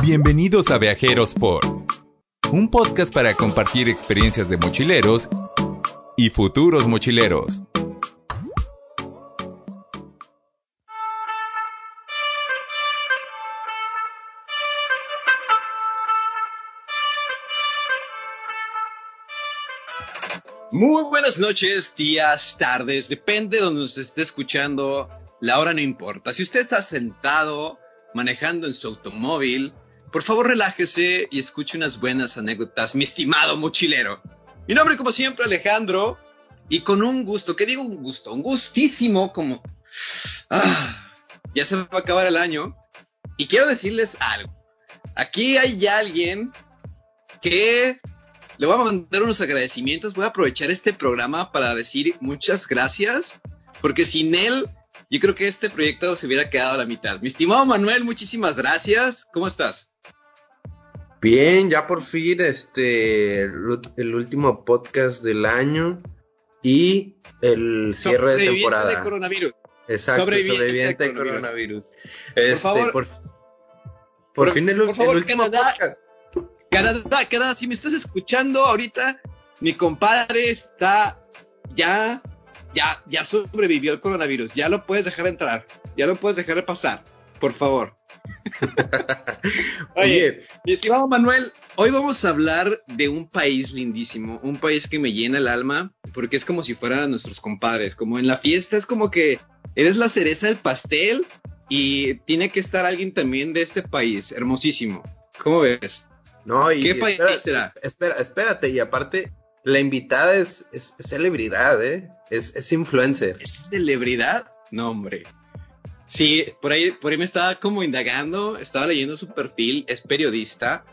Bienvenidos a Viajeros por un podcast para compartir experiencias de mochileros y futuros mochileros. Muy buenas noches, días, tardes, depende de donde nos esté escuchando, la hora no importa. Si usted está sentado manejando en su automóvil, por favor relájese y escuche unas buenas anécdotas, mi estimado mochilero. Mi nombre, como siempre, Alejandro, y con un gusto, ¿qué digo un gusto? Un gustísimo, como... Ah, ya se va a acabar el año, y quiero decirles algo. Aquí hay ya alguien que le voy a mandar unos agradecimientos. Voy a aprovechar este programa para decir muchas gracias, porque sin él, yo creo que este proyecto se hubiera quedado a la mitad. Mi estimado Manuel, muchísimas gracias. ¿Cómo estás? Bien, ya por fin, este, el, último podcast del año y el cierre de temporada. de coronavirus. Exacto, sobreviviente, de coronavirus. Este, por favor, por, fin el, último podcast. Canadá, Canadá, si me estás escuchando ahorita, mi compadre está ya, ya, ya sobrevivió el coronavirus. Ya lo puedes dejar entrar. Ya lo puedes dejar pasar. Por favor. Oye, mi estimado Manuel, hoy vamos a hablar de un país lindísimo, un país que me llena el alma, porque es como si fueran nuestros compadres, como en la fiesta es como que eres la cereza del pastel y tiene que estar alguien también de este país, hermosísimo. ¿Cómo ves? No, y ¿Qué país será? Espera, espérate, y aparte, la invitada es, celebridad, ¿eh? Es, es, influencer. ¿Es celebridad? No, hombre. Sí, por ahí, por ahí me estaba como indagando, estaba leyendo su perfil, es periodista,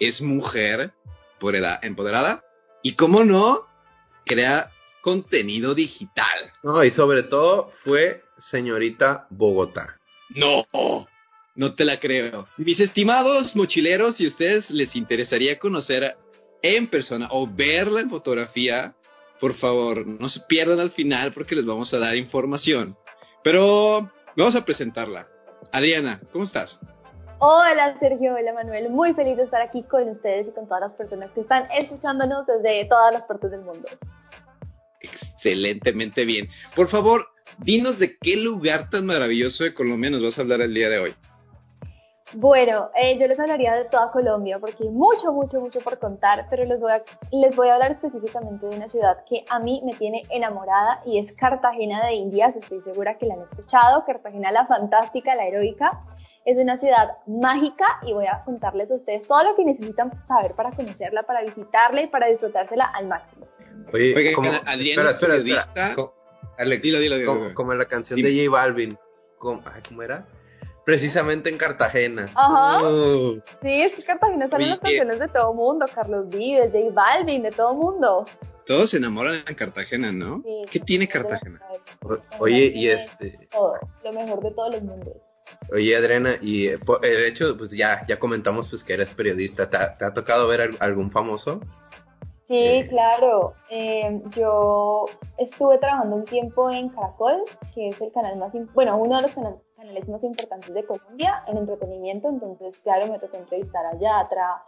es mujer, por edad, empoderada, y cómo no, crea contenido digital. No, y sobre todo fue señorita Bogotá. No, no te la creo. Mis estimados mochileros, si a ustedes les interesaría conocer en persona o verla en fotografía, por favor, no se pierdan al final porque les vamos a dar información. Pero vamos a presentarla. Adriana, ¿cómo estás? Hola Sergio, hola Manuel, muy feliz de estar aquí con ustedes y con todas las personas que están escuchándonos desde todas las partes del mundo. Excelentemente bien. Por favor, dinos de qué lugar tan maravilloso de Colombia nos vas a hablar el día de hoy. Bueno, eh, yo les hablaría de toda Colombia porque hay mucho, mucho, mucho por contar, pero les voy, a, les voy a hablar específicamente de una ciudad que a mí me tiene enamorada y es Cartagena de Indias. Estoy segura que la han escuchado. Cartagena la fantástica, la heroica. Es una ciudad mágica y voy a contarles a ustedes todo lo que necesitan saber para conocerla, para visitarla y para disfrutársela al máximo. Oye, como, espera, espera, espera. Alex, dilo, dilo, dilo, como, en la canción de J Balvin. ¿Cómo, ¿Cómo era? Precisamente en Cartagena. Ajá. Oh. Sí, es que Cartagena salen las canciones de todo mundo, Carlos Vives, J Balvin, de todo mundo. Todos se enamoran en Cartagena, ¿no? Sí, ¿Qué tiene Cartagena? oye, y este... Todo, lo mejor de todos los mundos. Oye, Adriana, y eh, el hecho, pues ya, ya comentamos pues que eres periodista, ¿te ha, tocado ver algún famoso? Sí, eh. claro. Eh, yo estuve trabajando un tiempo en Caracol, que es el canal más, bueno, uno de los canales canales más importantes de Colombia en entretenimiento, entonces claro, me tocó entrevistar a Yatra,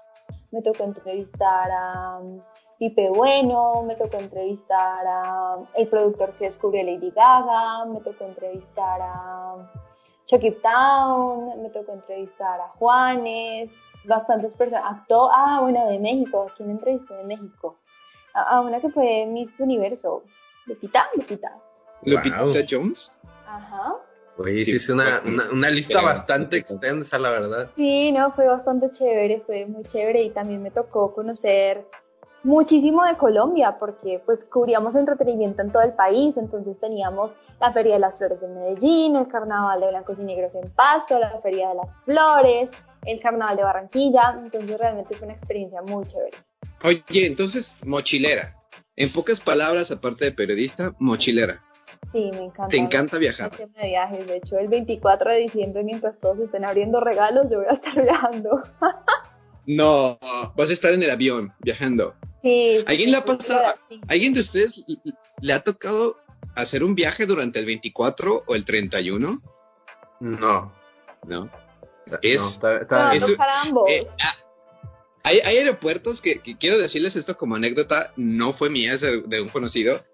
me tocó entrevistar a um, Pipe Bueno, me tocó entrevistar a um, el productor que descubrió Lady Gaga, me tocó entrevistar a um, Chucky Town, me tocó entrevistar a Juanes, bastantes personas, actó, ah, bueno, de México, ¿a quién entrevisté de México? A, una que fue Miss Universo, Lupita, Lupita. ¿Lupita Jones? Ajá. Oye, sí, es una, una, lista bastante extensa, la verdad. Sí, no, fue bastante chévere, fue muy chévere y también me tocó conocer muchísimo de Colombia porque pues cubríamos entretenimiento en todo el país, entonces teníamos la Feria de las Flores en Medellín, el Carnaval de Blancos y Negros en Pasto, la Feria de las Flores, el Carnaval de Barranquilla, entonces realmente fue una experiencia muy chévere. Oye, entonces, mochilera. En pocas palabras, aparte de periodista, mochilera. Sí, me encanta. ¿Te encanta viajar? De viajes. De hecho, el 24 de diciembre, mientras todos estén abriendo regalos, yo voy a estar viajando. no, vas a estar en el avión viajando. Sí. ¿Alguien le ha pasado, ¿alguien de ustedes le ha tocado hacer un viaje durante el 24 o el 31? No. No. Es, para ambos. Eh, ah, hay, aeropuertos que, quiero decirles esto como anécdota, no fue mía, es de, un conocido,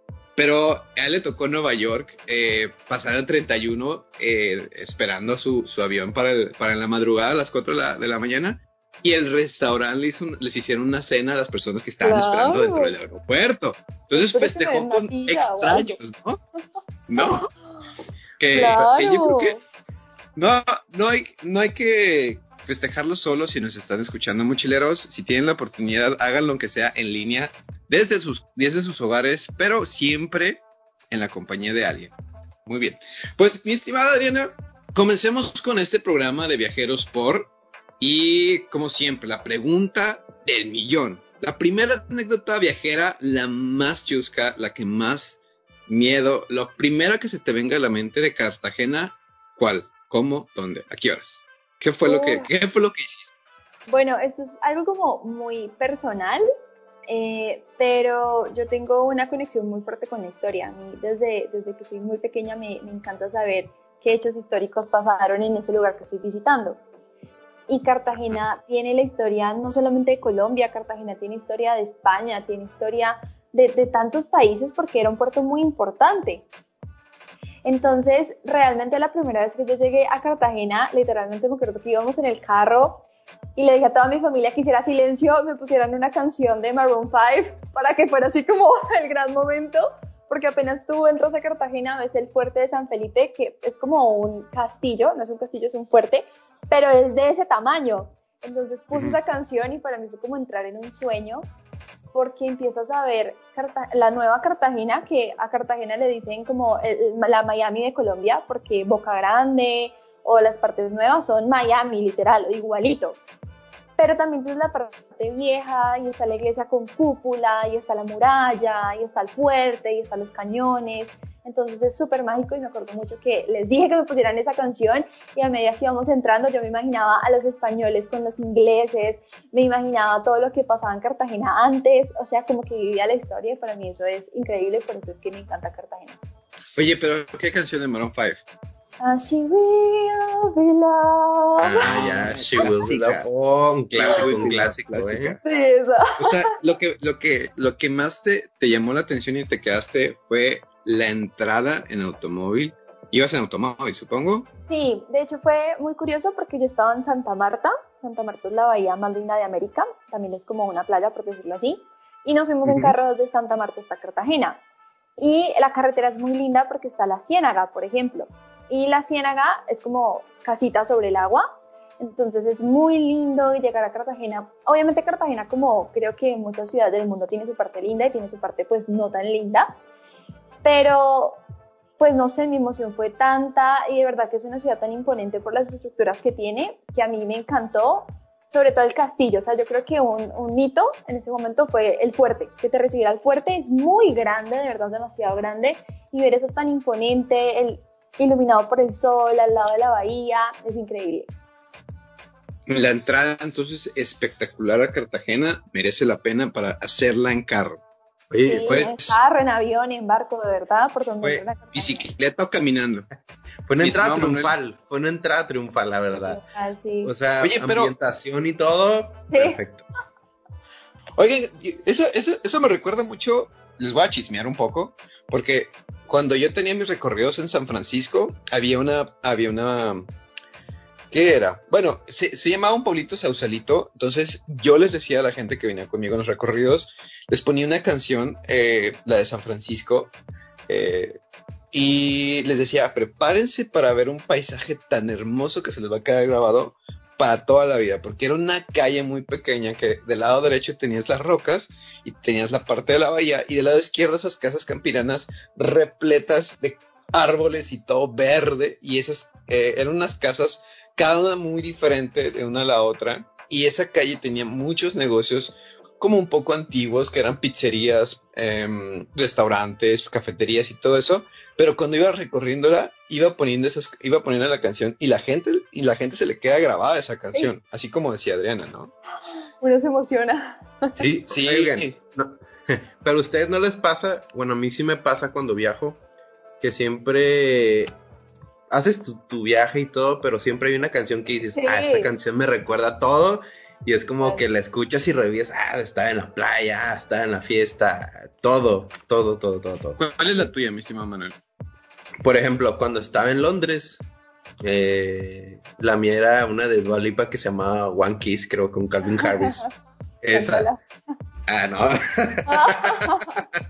pero a él le tocó Nueva York eh, pasar el 31 eh, esperando su, su avión para, para la madrugada a las 4 de la, de la mañana y el restaurante les, les, hicieron una cena a las personas que estaban esperando dentro del aeropuerto. Entonces festejó con extraños, ¿no? No. Que, yo creo que no, no hay, no hay que festejarlo solo si nos están escuchando mochileros. Si tienen la oportunidad, háganlo aunque sea en línea, desde sus, desde sus hogares, pero siempre en la compañía de alguien. Muy bien. Pues, mi estimada Adriana, comencemos con este programa de viajeros por y como siempre, la pregunta del millón. La primera anécdota viajera, la más chusca, la que más miedo, lo primero que se te venga a la mente de Cartagena, ¿cuál? ¿Cómo? ¿Dónde? ¿A qué horas? ¿Qué fue lo que, qué fue lo que hiciste? Bueno, esto es algo como muy personal, eh, pero yo tengo una conexión muy fuerte con la historia. A mí desde, desde que soy muy pequeña me, me encanta saber qué hechos históricos pasaron en ese lugar que estoy visitando. Y Cartagena tiene la historia no solamente de Colombia, Cartagena tiene historia de España, tiene historia de, tantos países porque era un puerto muy importante. Entonces, realmente la primera vez que yo llegué a Cartagena, literalmente me acuerdo que íbamos en el carro y le dije a toda mi familia que hiciera silencio, me pusieran una canción de Maroon 5 para que fuera así como el gran momento, porque apenas tú entras a Cartagena ves el fuerte de San Felipe, que es como un castillo, no es un castillo, es un fuerte, pero es de ese tamaño. Entonces puse esa canción y para mí fue como entrar en un sueño porque empiezas a ver la nueva Cartagena, que a Cartagena le dicen como la Miami de Colombia, porque Boca Grande o las partes nuevas son Miami, literal, igualito. Pero también tienes la parte vieja y está la iglesia con cúpula y está la muralla y está el fuerte y están los cañones. Entonces es súper mágico y me acuerdo mucho que les dije que me pusieran esa canción y a medida que íbamos entrando yo me imaginaba a los españoles con los ingleses, me imaginaba todo lo que pasaba en Cartagena antes, o sea, como que vivía la historia y para mí eso es increíble, por eso es que me encanta Cartagena. Oye, pero ¿qué canción de Maroon 5? Ah, she will be loved. Ah, ya, She Will Be Loved. Oh, un clásico, un clásico, ¿eh? Sí, eso. O sea, lo que, lo que, lo que más te, te llamó la atención y te quedaste fue la entrada en automóvil. ¿Ibas en automóvil, supongo? Sí, de hecho fue muy curioso porque yo estaba en Santa Marta. Santa Marta es la bahía más linda de América. También es como una playa, por decirlo así. Y nos fuimos en carro desde Santa Marta hasta Cartagena. Y la carretera es muy linda porque está la ciénaga, por ejemplo. Y la ciénaga es como casita sobre el agua. Entonces es muy lindo llegar a Cartagena. Obviamente Cartagena, como creo que muchas ciudades del mundo, tiene su parte linda y tiene su parte pues no tan linda. Pero, pues no sé, mi emoción fue tanta y de verdad que es una ciudad tan imponente por las estructuras que tiene que a mí me encantó, sobre todo el castillo. O sea, yo creo que un, un mito en ese momento fue el fuerte, que te recibiera el fuerte es muy grande, de verdad demasiado grande, y ver eso tan imponente, el, iluminado por el sol al lado de la bahía, es increíble. La entrada entonces espectacular a Cartagena merece la pena para hacerla en carro sí, en carro, en avión, en barco, de verdad, por donde fue bicicleta o caminando. Fue una entrada triunfal, fue una entrada triunfal, la verdad. O sea, ambientación y todo, perfecto. Oye, eso, eso, eso me recuerda mucho, les voy a chismear un poco, porque cuando yo tenía mis recorridos en San Francisco, había una, había una ¿Qué era? Bueno, se, llamaba un pueblito Sausalito, entonces yo les decía a la gente que venía conmigo en los recorridos, les ponía una canción, eh, la de San Francisco, eh, y les decía, prepárense para ver un paisaje tan hermoso que se les va a quedar grabado para toda la vida, porque era una calle muy pequeña que del lado derecho tenías las rocas y tenías la parte de la bahía y del lado izquierdo esas casas campiranas repletas de árboles y todo verde y esas eh, eran unas casas cada una muy diferente de una a la otra. Y esa calle tenía muchos negocios como un poco antiguos, que eran pizzerías, em, restaurantes, cafeterías y todo eso. Pero cuando iba recorriéndola, iba poniendo esas, iba poniendo la canción y la gente, y la gente se le queda grabada esa canción, así como decía Adriana, ¿no? Uno se emociona. Sí, sí. Pero a ustedes no les pasa, bueno, a mí sí me pasa cuando viajo, que siempre haces tu, viaje y todo, pero siempre hay una canción que dices, ah, esta canción me recuerda todo. Y es como que la escuchas y revives, ah, estaba en la playa, estaba en la fiesta, todo, todo, todo, todo, todo. ¿Cuál es la tuya, mi estimado Manuel? Por ejemplo, cuando estaba en Londres, eh, la mía era una de Dua Lipa que se llamaba One Kiss, creo, con Calvin Harris. Esa. Ah, no.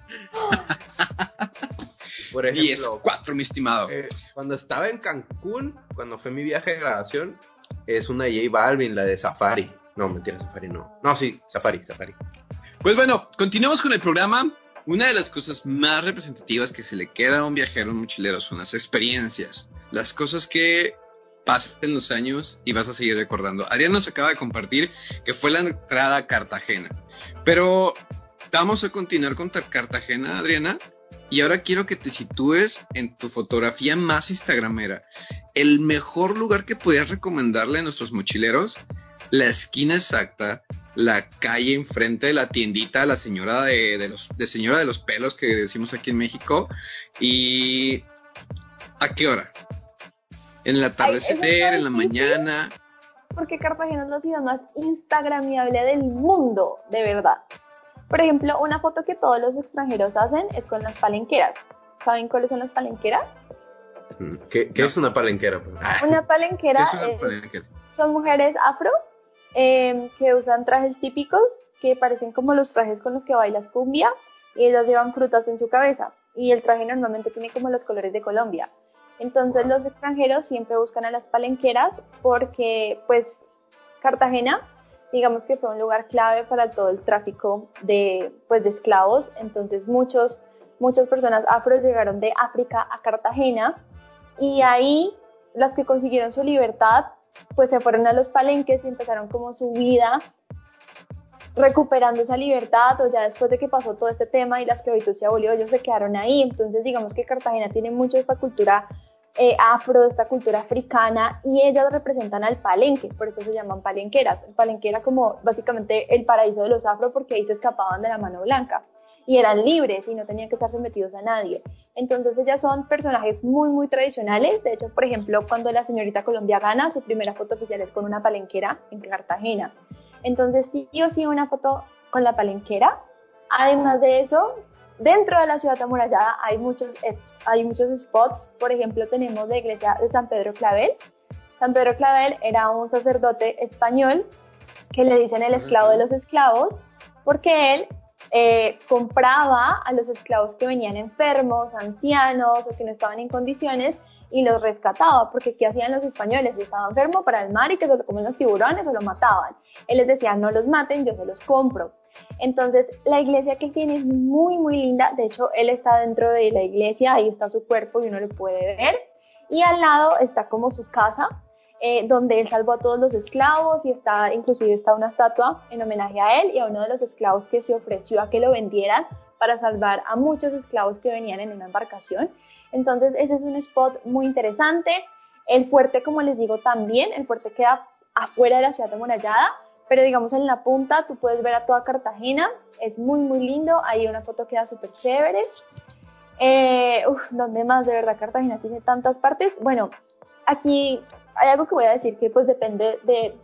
Por ejemplo, 10, mi estimado. Eh, cuando estaba en Cancún, cuando fue mi viaje de grabación, es una J Balvin, la de Safari. No, mentira, Safari no. No, sí, Safari, Safari. Pues bueno, continuamos con el programa. Una de las cosas más representativas que se le queda a un viajero, un mochilero, son las experiencias. Las cosas que pasen los años y vas a seguir recordando. Adrián nos acaba de compartir que fue la entrada a Cartagena. Pero vamos a continuar con Cartagena, Adriana. Y ahora quiero que te sitúes en tu fotografía más instagramera. El mejor lugar que podías recomendarle a nuestros mochileros, la esquina exacta, la calle enfrente de la tiendita, la señora de, los, de señora de los pelos que decimos aquí en México. Y ¿a qué hora? En el atardecer, en la mañana. Porque Cartagena es la ciudad más instagramiable del mundo, de verdad. Por ejemplo, una foto que todos los extranjeros hacen es con las palenqueras. ¿Saben cuáles son las palenqueras? ¿Qué, es una palenquera? Una palenquera, son mujeres afro em, que usan trajes típicos que parecen como los trajes con los que bailas cumbia y ellas llevan frutas en su cabeza y el traje normalmente tiene como los colores de Colombia. Entonces los extranjeros siempre buscan a las palenqueras porque pues Cartagena digamos que fue un lugar clave para todo el tráfico de, pues, de esclavos. Entonces muchos, muchas personas afro llegaron de África a Cartagena y ahí las que consiguieron su libertad, pues se fueron a los palenques y empezaron como su vida recuperando esa libertad o ya después de que pasó todo este tema y la esclavitud se abolió, ellos se quedaron ahí. Entonces digamos que Cartagena tiene mucho esta cultura eh, afro, de esta cultura africana, y ellas representan al palenque, por eso se llaman palenqueras. El palenque era como básicamente el paraíso de los afro porque ahí se escapaban de la mano blanca y eran libres y no tenían que estar sometidos a nadie. Entonces ellas son personajes muy, muy tradicionales. De hecho, por ejemplo, cuando la señorita Colombia gana, su primera foto oficial es con una palenquera en Cartagena. Entonces sí o sí una foto con la palenquera. Además de eso, Dentro de la ciudad amurallada hay muchos, hay muchos spots, por ejemplo tenemos la iglesia de San Pedro Clavel. San Pedro Clavel era un sacerdote español que le dicen el esclavo de los esclavos porque él eh, compraba a los esclavos que venían enfermos, ancianos o que no estaban en condiciones y los rescataba, porque ¿qué hacían los españoles? Si estaba enfermo para el mar y que se lo comen los tiburones o lo mataban. Él les decía, no los maten, yo se los compro. Entonces, la iglesia que tiene es muy, muy linda. De hecho, él está dentro de la iglesia, ahí está su cuerpo y uno lo puede ver. Y al lado está como su casa, eh, donde él salvó a todos los esclavos y está, inclusive está una estatua en homenaje a él y a uno de los esclavos que se ofreció a que lo vendieran para salvar a muchos esclavos que venían en una embarcación. Entonces, ese es un spot muy interesante. El fuerte, como les digo, también, el fuerte queda afuera de la ciudad amurallada, pero digamos en la punta tú puedes ver a toda Cartagena, es muy muy lindo, ahí una foto queda súper chévere. Eh, ¿dónde más? De verdad, Cartagena tiene tantas partes. Bueno, aquí hay algo que voy a decir que pues depende de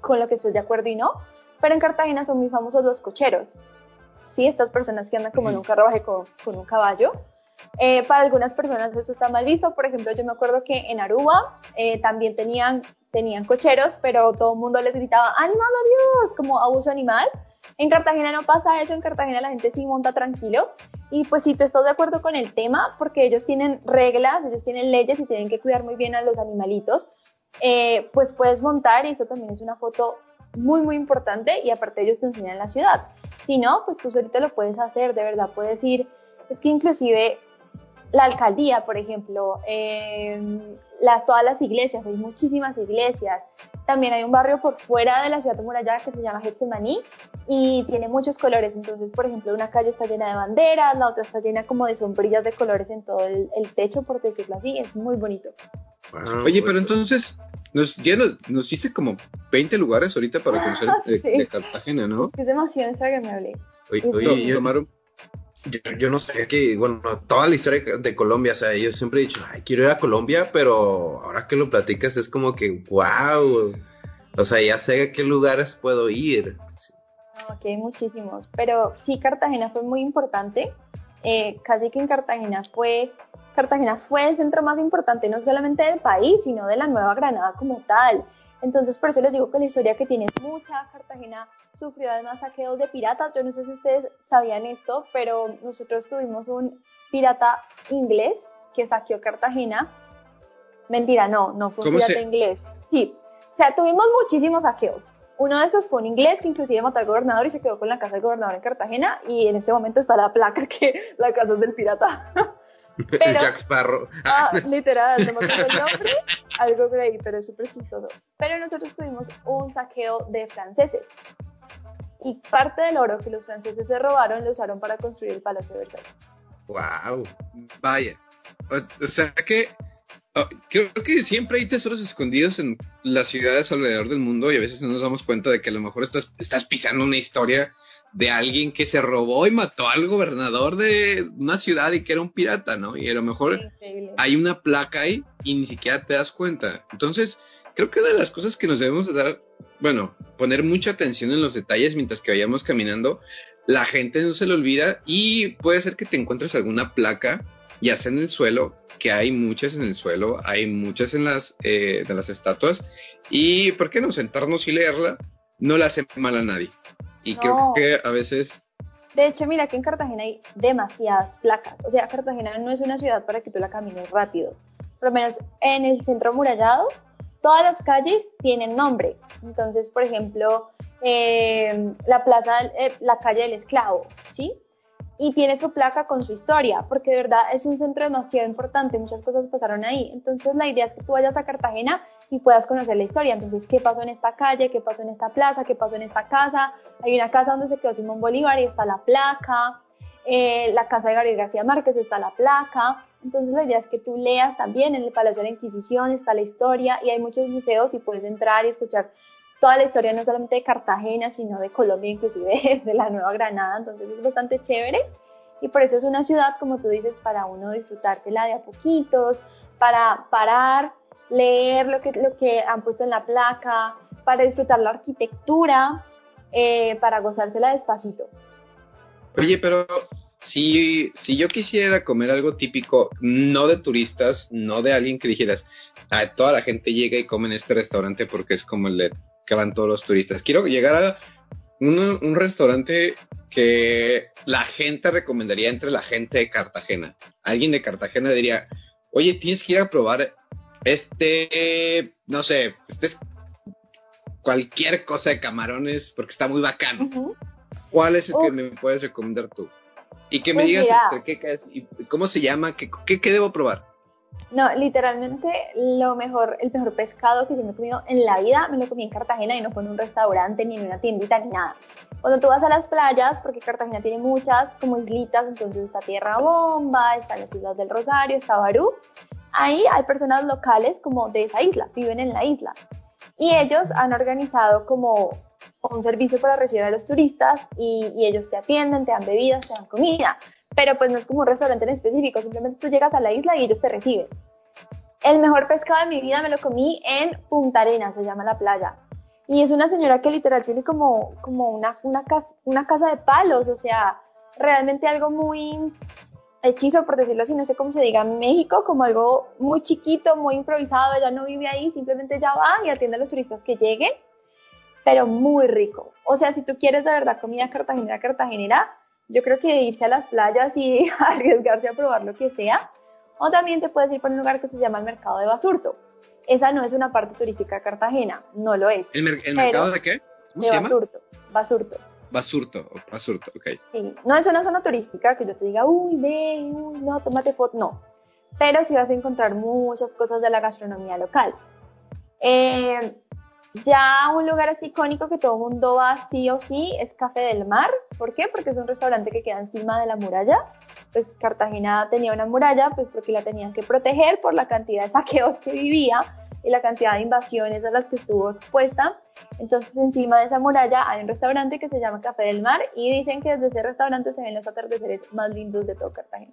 con lo que estoy de acuerdo y no, pero en Cartagena son muy famosos los cocheros, ¿sí? Estas personas que andan como en un carruaje con, con un caballo. Eh, para algunas personas eso está mal visto, por ejemplo, yo me acuerdo que en Aruba eh, también tenían tenían cocheros, pero todo el mundo les gritaba, animal Dios, como abuso animal. En Cartagena no pasa eso, en Cartagena la gente sí monta tranquilo. Y pues si tú estás de acuerdo con el tema, porque ellos tienen reglas, ellos tienen leyes y tienen que cuidar muy bien a los animalitos, eh, pues puedes montar y eso también es una foto muy, muy importante y aparte ellos te enseñan la ciudad. Si no, pues tú solito lo puedes hacer, de verdad, puedes ir. Es que inclusive la alcaldía, por ejemplo, eh, todas las iglesias, hay muchísimas iglesias. También hay un barrio por fuera de la ciudad de Muralla que se llama Getsemaní y tiene muchos colores. Entonces, por ejemplo, una calle está llena de banderas, la otra está llena como de sombrillas de colores en todo el, techo, por decirlo así. Es muy bonito. Oye, pero entonces, nos, ya nos, nos hiciste como 20 lugares ahorita para conocer de, Cartagena, ¿no? Es demasiado instagramable. Oye, oye tomaron, Yo, no sé que, bueno, toda la historia de Colombia, o sea, yo siempre he dicho, ay, quiero ir a Colombia, pero ahora que lo platicas es como que, wow, o sea, ya sé a qué lugares puedo ir. Ok, muchísimos, pero sí, Cartagena fue muy importante, eh, casi que en Cartagena fue, Cartagena fue el centro más importante no solamente del país, sino de la Nueva Granada como tal. Entonces, por eso les digo que la historia que tiene mucha Cartagena sufrió además saqueos de piratas. Yo no sé si ustedes sabían esto, pero nosotros tuvimos un pirata inglés que saqueó Cartagena. Mentira, no, no fue un pirata inglés. Sí, o sea, tuvimos muchísimos saqueos. Uno de esos fue un inglés que inclusive mató al gobernador y se quedó con la casa del gobernador en Cartagena y en este momento está la placa que la casa es del pirata. Pero, Jack Sparrow. Ah, literal, no me acuerdo el nombre, algo por pero es súper chistoso. Pero nosotros tuvimos un saqueo de franceses. Y parte del oro que los franceses se robaron lo usaron para construir el Palacio de Versalles. ¡Wow! Vaya. O, sea que oh, creo que siempre hay tesoros escondidos en las ciudades alrededor del mundo y a veces no nos damos cuenta de que a lo mejor estás, estás pisando una historia de alguien que se robó y mató al gobernador de una ciudad y que era un pirata, ¿no? Y a lo mejor hay una placa ahí y ni siquiera te das cuenta. Entonces, creo que una de las cosas que nos debemos dar, bueno, poner mucha atención en los detalles mientras que vayamos caminando, la gente no se le olvida y puede ser que te encuentres alguna placa, ya sea en el suelo, que hay muchas en el suelo, hay muchas en las, eh, de las estatuas, y ¿por qué no sentarnos y leerla? No le hace mal a nadie. Y creo que a veces... De hecho, mira que en Cartagena hay demasiadas placas. O sea, Cartagena no es una ciudad para que tú la camines rápido. Por lo menos en el centro amurallado, todas las calles tienen nombre. Entonces, por ejemplo, eh, la plaza, eh, la calle del esclavo, ¿sí? y tiene su placa con su historia, porque de verdad es un centro demasiado importante, muchas cosas pasaron ahí. Entonces la idea es que tú vayas a Cartagena y puedas conocer la historia. Entonces, ¿qué pasó en esta calle? ¿Qué pasó en esta plaza? ¿Qué pasó en esta casa? Hay una casa donde se quedó Simón Bolívar y está la placa. Eh, la casa de Gabriel García Márquez está la placa. Entonces la idea es que tú leas también en el Palacio de la Inquisición, está la historia y hay muchos museos y puedes entrar y escuchar toda la historia no solamente de Cartagena, sino de Colombia, inclusive de la Nueva Granada, entonces es bastante chévere y por eso es una ciudad, como tú dices, para uno disfrutársela de a poquitos, para parar, leer lo que, lo que han puesto en la placa, para disfrutar la arquitectura, eh, para gozársela despacito. Oye, pero si, si yo quisiera comer algo típico, no de turistas, no de alguien que dijeras, ah, toda la gente llega y come en este restaurante porque es como el que van todos los turistas. Quiero llegar a un, restaurante que la gente recomendaría entre la gente de Cartagena. Alguien de Cartagena diría, oye, tienes que ir a probar este, no sé, este es cualquier cosa de camarones porque está muy bacano. ¿Cuál es el que me puedes recomendar tú? Y que me pues digas entre qué, y cómo se llama, qué, qué debo probar. No, literalmente lo mejor, el mejor pescado que yo me he comido en la vida me lo comí en Cartagena y no fue en un restaurante ni en una tiendita ni nada. Cuando tú vas a las playas, porque Cartagena tiene muchas como islitas, entonces está Tierra Bomba, están las Islas del Rosario, está Barú, ahí hay personas locales como de esa isla, viven en la isla. Y ellos han organizado como un servicio para recibir a los turistas y, ellos te atienden, te dan bebidas, te dan comida pero pues no es como un restaurante en específico, simplemente tú llegas a la isla y ellos te reciben. El mejor pescado de mi vida me lo comí en Punta Arenas, se llama la playa. Y es una señora que literal tiene como, como una, una casa de palos, o sea, realmente algo muy hechizo, por decirlo así, no sé cómo se diga en México, como algo muy chiquito, muy improvisado, ella no vive ahí, simplemente ya va y atiende a los turistas que lleguen, pero muy rico. O sea, si tú quieres de verdad comida cartagenera, cartagenera, yo creo que irse a las playas y arriesgarse a probar lo que sea. O también te puedes ir por un lugar que se llama el Mercado de Basurto. Esa no es una parte turística de Cartagena, no lo es. ¿El, mercado de qué? ¿Cómo de se. Llama? Basurto. Basurto, Basurto, ok. Sí, no es una zona turística que yo te diga, uy, ve, uy, no, tómate foto, no. Pero sí vas a encontrar muchas cosas de la gastronomía local. Eh, ya un lugar así icónico que todo el mundo va sí o sí es Café del Mar. ¿Por qué? Porque es un restaurante que queda encima de la muralla. Pues Cartagena tenía una muralla, pues porque la tenían que proteger por la cantidad de saqueos que vivía y la cantidad de invasiones a las que estuvo expuesta. Entonces encima de esa muralla hay un restaurante que se llama Café del Mar y dicen que desde ese restaurante se ven los atardeceres más lindos de todo Cartagena.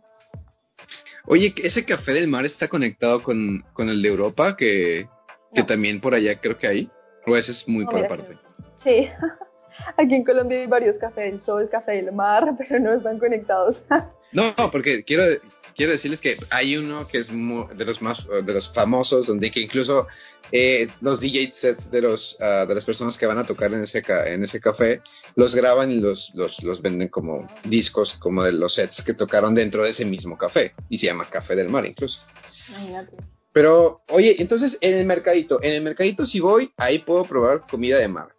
Oye, ese Café del Mar está conectado con, con el de Europa, que, que también por allá creo que hay. O ese es muy por aparte. Sí. Aquí en Colombia hay varios Café del Sol, Café del Mar, pero no están conectados. No, porque quiero, quiero decirles que hay uno que es de los más de los famosos, donde que incluso eh, los DJ sets de los ah, de las personas que van a tocar en ese en ese café los graban y los, los, los venden como discos, como de los sets que tocaron dentro de ese mismo café y se llama Café del Mar incluso. Imagínate. Pero, oye, entonces en el mercadito, en el mercadito si voy, ahí puedo probar comida de mar.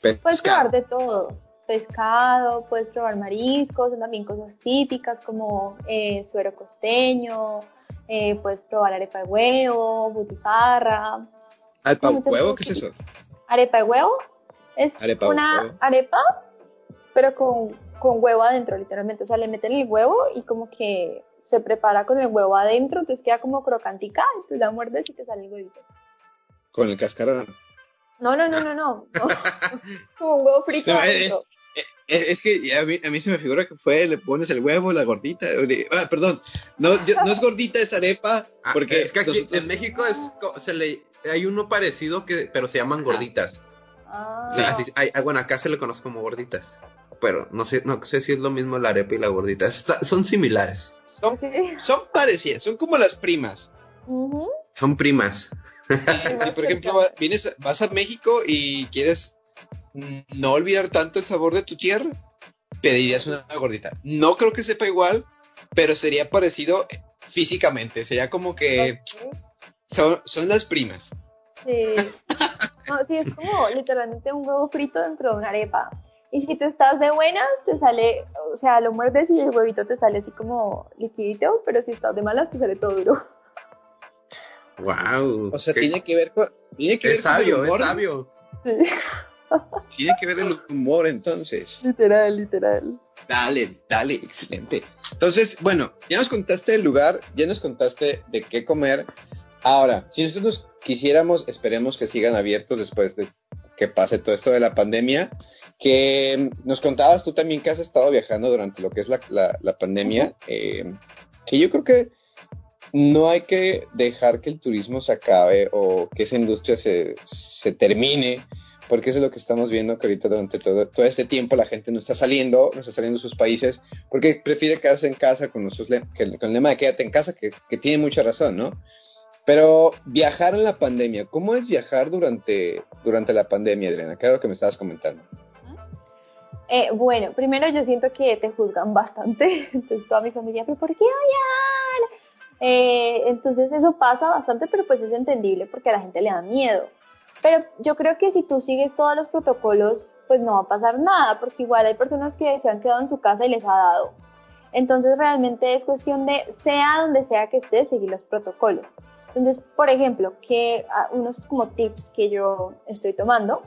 Puedes probar de todo. Pescado, puedes probar mariscos, también cosas típicas como eh, suero costeño, eh, puedes probar arepa de huevo, butifarra. ¿Arepa de huevo? ¿Qué es eso? Arepa de huevo es una arepa, pero con, con huevo adentro, literalmente. O sea, le meten el huevo y como que se prepara con el huevo adentro, entonces queda como crocantica, y la muerdes y te sale el huevito. ¿Con el cascarón? No, no, no, no, no. como un huevo frito. es, que a mí, a mí, se me figura que fue, le pones el huevo, la gordita. Ah, perdón, no, no es gordita, es arepa. Ah, porque es que aquí en México es, se le, hay uno parecido, que, pero se llaman gorditas. Ah. hay, bueno, acá se le conoce como gorditas. Pero no sé, no sé si es lo mismo la arepa y la gordita. son similares. Son, son parecidas, son como las primas. Son primas. si por ejemplo vienes, vas a México y quieres no olvidar tanto el sabor de tu tierra, pedirías una gordita. No creo que sepa igual, pero sería parecido físicamente. Sería como que son, son las primas. Sí. sí, es como literalmente un huevo frito dentro de una arepa. Y si tú estás de buenas, te sale, o sea, lo muerdes y el huevito te sale así como liquidito, pero si estás de malas, te sale todo duro. Wow. O sea, tiene que ver con. Tiene que es sabio, es sabio. Sí. Tiene que ver el humor entonces. Literal, literal. Dale, dale, excelente. Entonces, bueno, ya nos contaste el lugar, ya nos contaste de qué comer. Ahora, si nosotros quisiéramos, esperemos que sigan abiertos después de que pase todo esto de la pandemia, que nos contabas tú también que has estado viajando durante lo que es la, la, pandemia, eh, que yo creo que no hay que dejar que el turismo se acabe o que esa industria se, se termine, porque eso es lo que estamos viendo que ahorita durante todo, todo este tiempo la gente no está saliendo, no está saliendo de sus países, porque prefiere quedarse en casa con, con el lema de quédate en casa, que, que tiene mucha razón, ¿no? Pero viajar en la pandemia, ¿cómo es viajar durante, durante la pandemia, Adriana? ¿Qué era lo que me estabas comentando? Eh, bueno, primero yo siento que te juzgan bastante, entonces toda mi familia, pero ¿por qué odiar? Eh, entonces eso pasa bastante, pero pues es entendible porque a la gente le da miedo. Pero yo creo que si tú sigues todos los protocolos, pues no va a pasar nada, porque igual hay personas que se han quedado en su casa y les ha dado. Entonces realmente es cuestión de, sea donde sea que estés, seguir los protocolos. Entonces, por ejemplo, que ah, unos como tips que yo estoy tomando.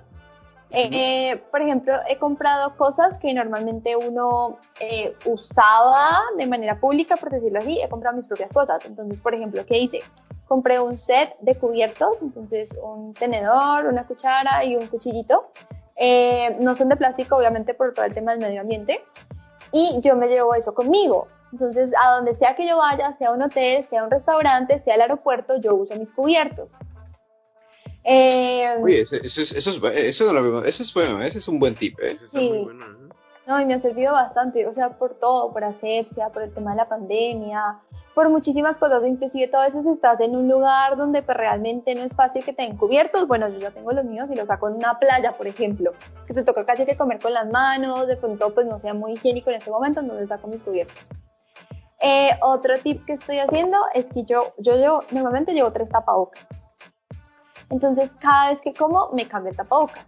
Eh, por ejemplo, he comprado cosas que normalmente uno eh, usaba de manera pública, por decirlo así, he comprado mis propias cosas. Entonces, por ejemplo, ¿qué hice? Compré un set de cubiertos, entonces un tenedor, una cuchara y un cuchillito. Eh, no son de plástico, obviamente, por todo el tema del medio ambiente. Y yo me llevo eso conmigo. Entonces, a donde sea que yo vaya, sea un hotel, sea un restaurante, sea el aeropuerto, yo uso mis cubiertos. Eh, eso, es, eso, es, eso, es bueno, ese es un buen tip. ¿eh? sí. No, y me ha servido bastante, o sea, por todo, por asepsia, por el tema de la pandemia, por muchísimas cosas, inclusive a veces estás en un lugar donde pues, realmente no es fácil que te den cubiertos, bueno, yo ya tengo los míos y los saco en una playa, por ejemplo, que te toca casi que comer con las manos, de pronto pues no sea muy higiénico en este momento, entonces saco mis cubiertos. Eh, otro tip que estoy haciendo es que yo, yo llevo, normalmente llevo tres tapabocas. Entonces, cada vez que como, me cambio el tapabocas.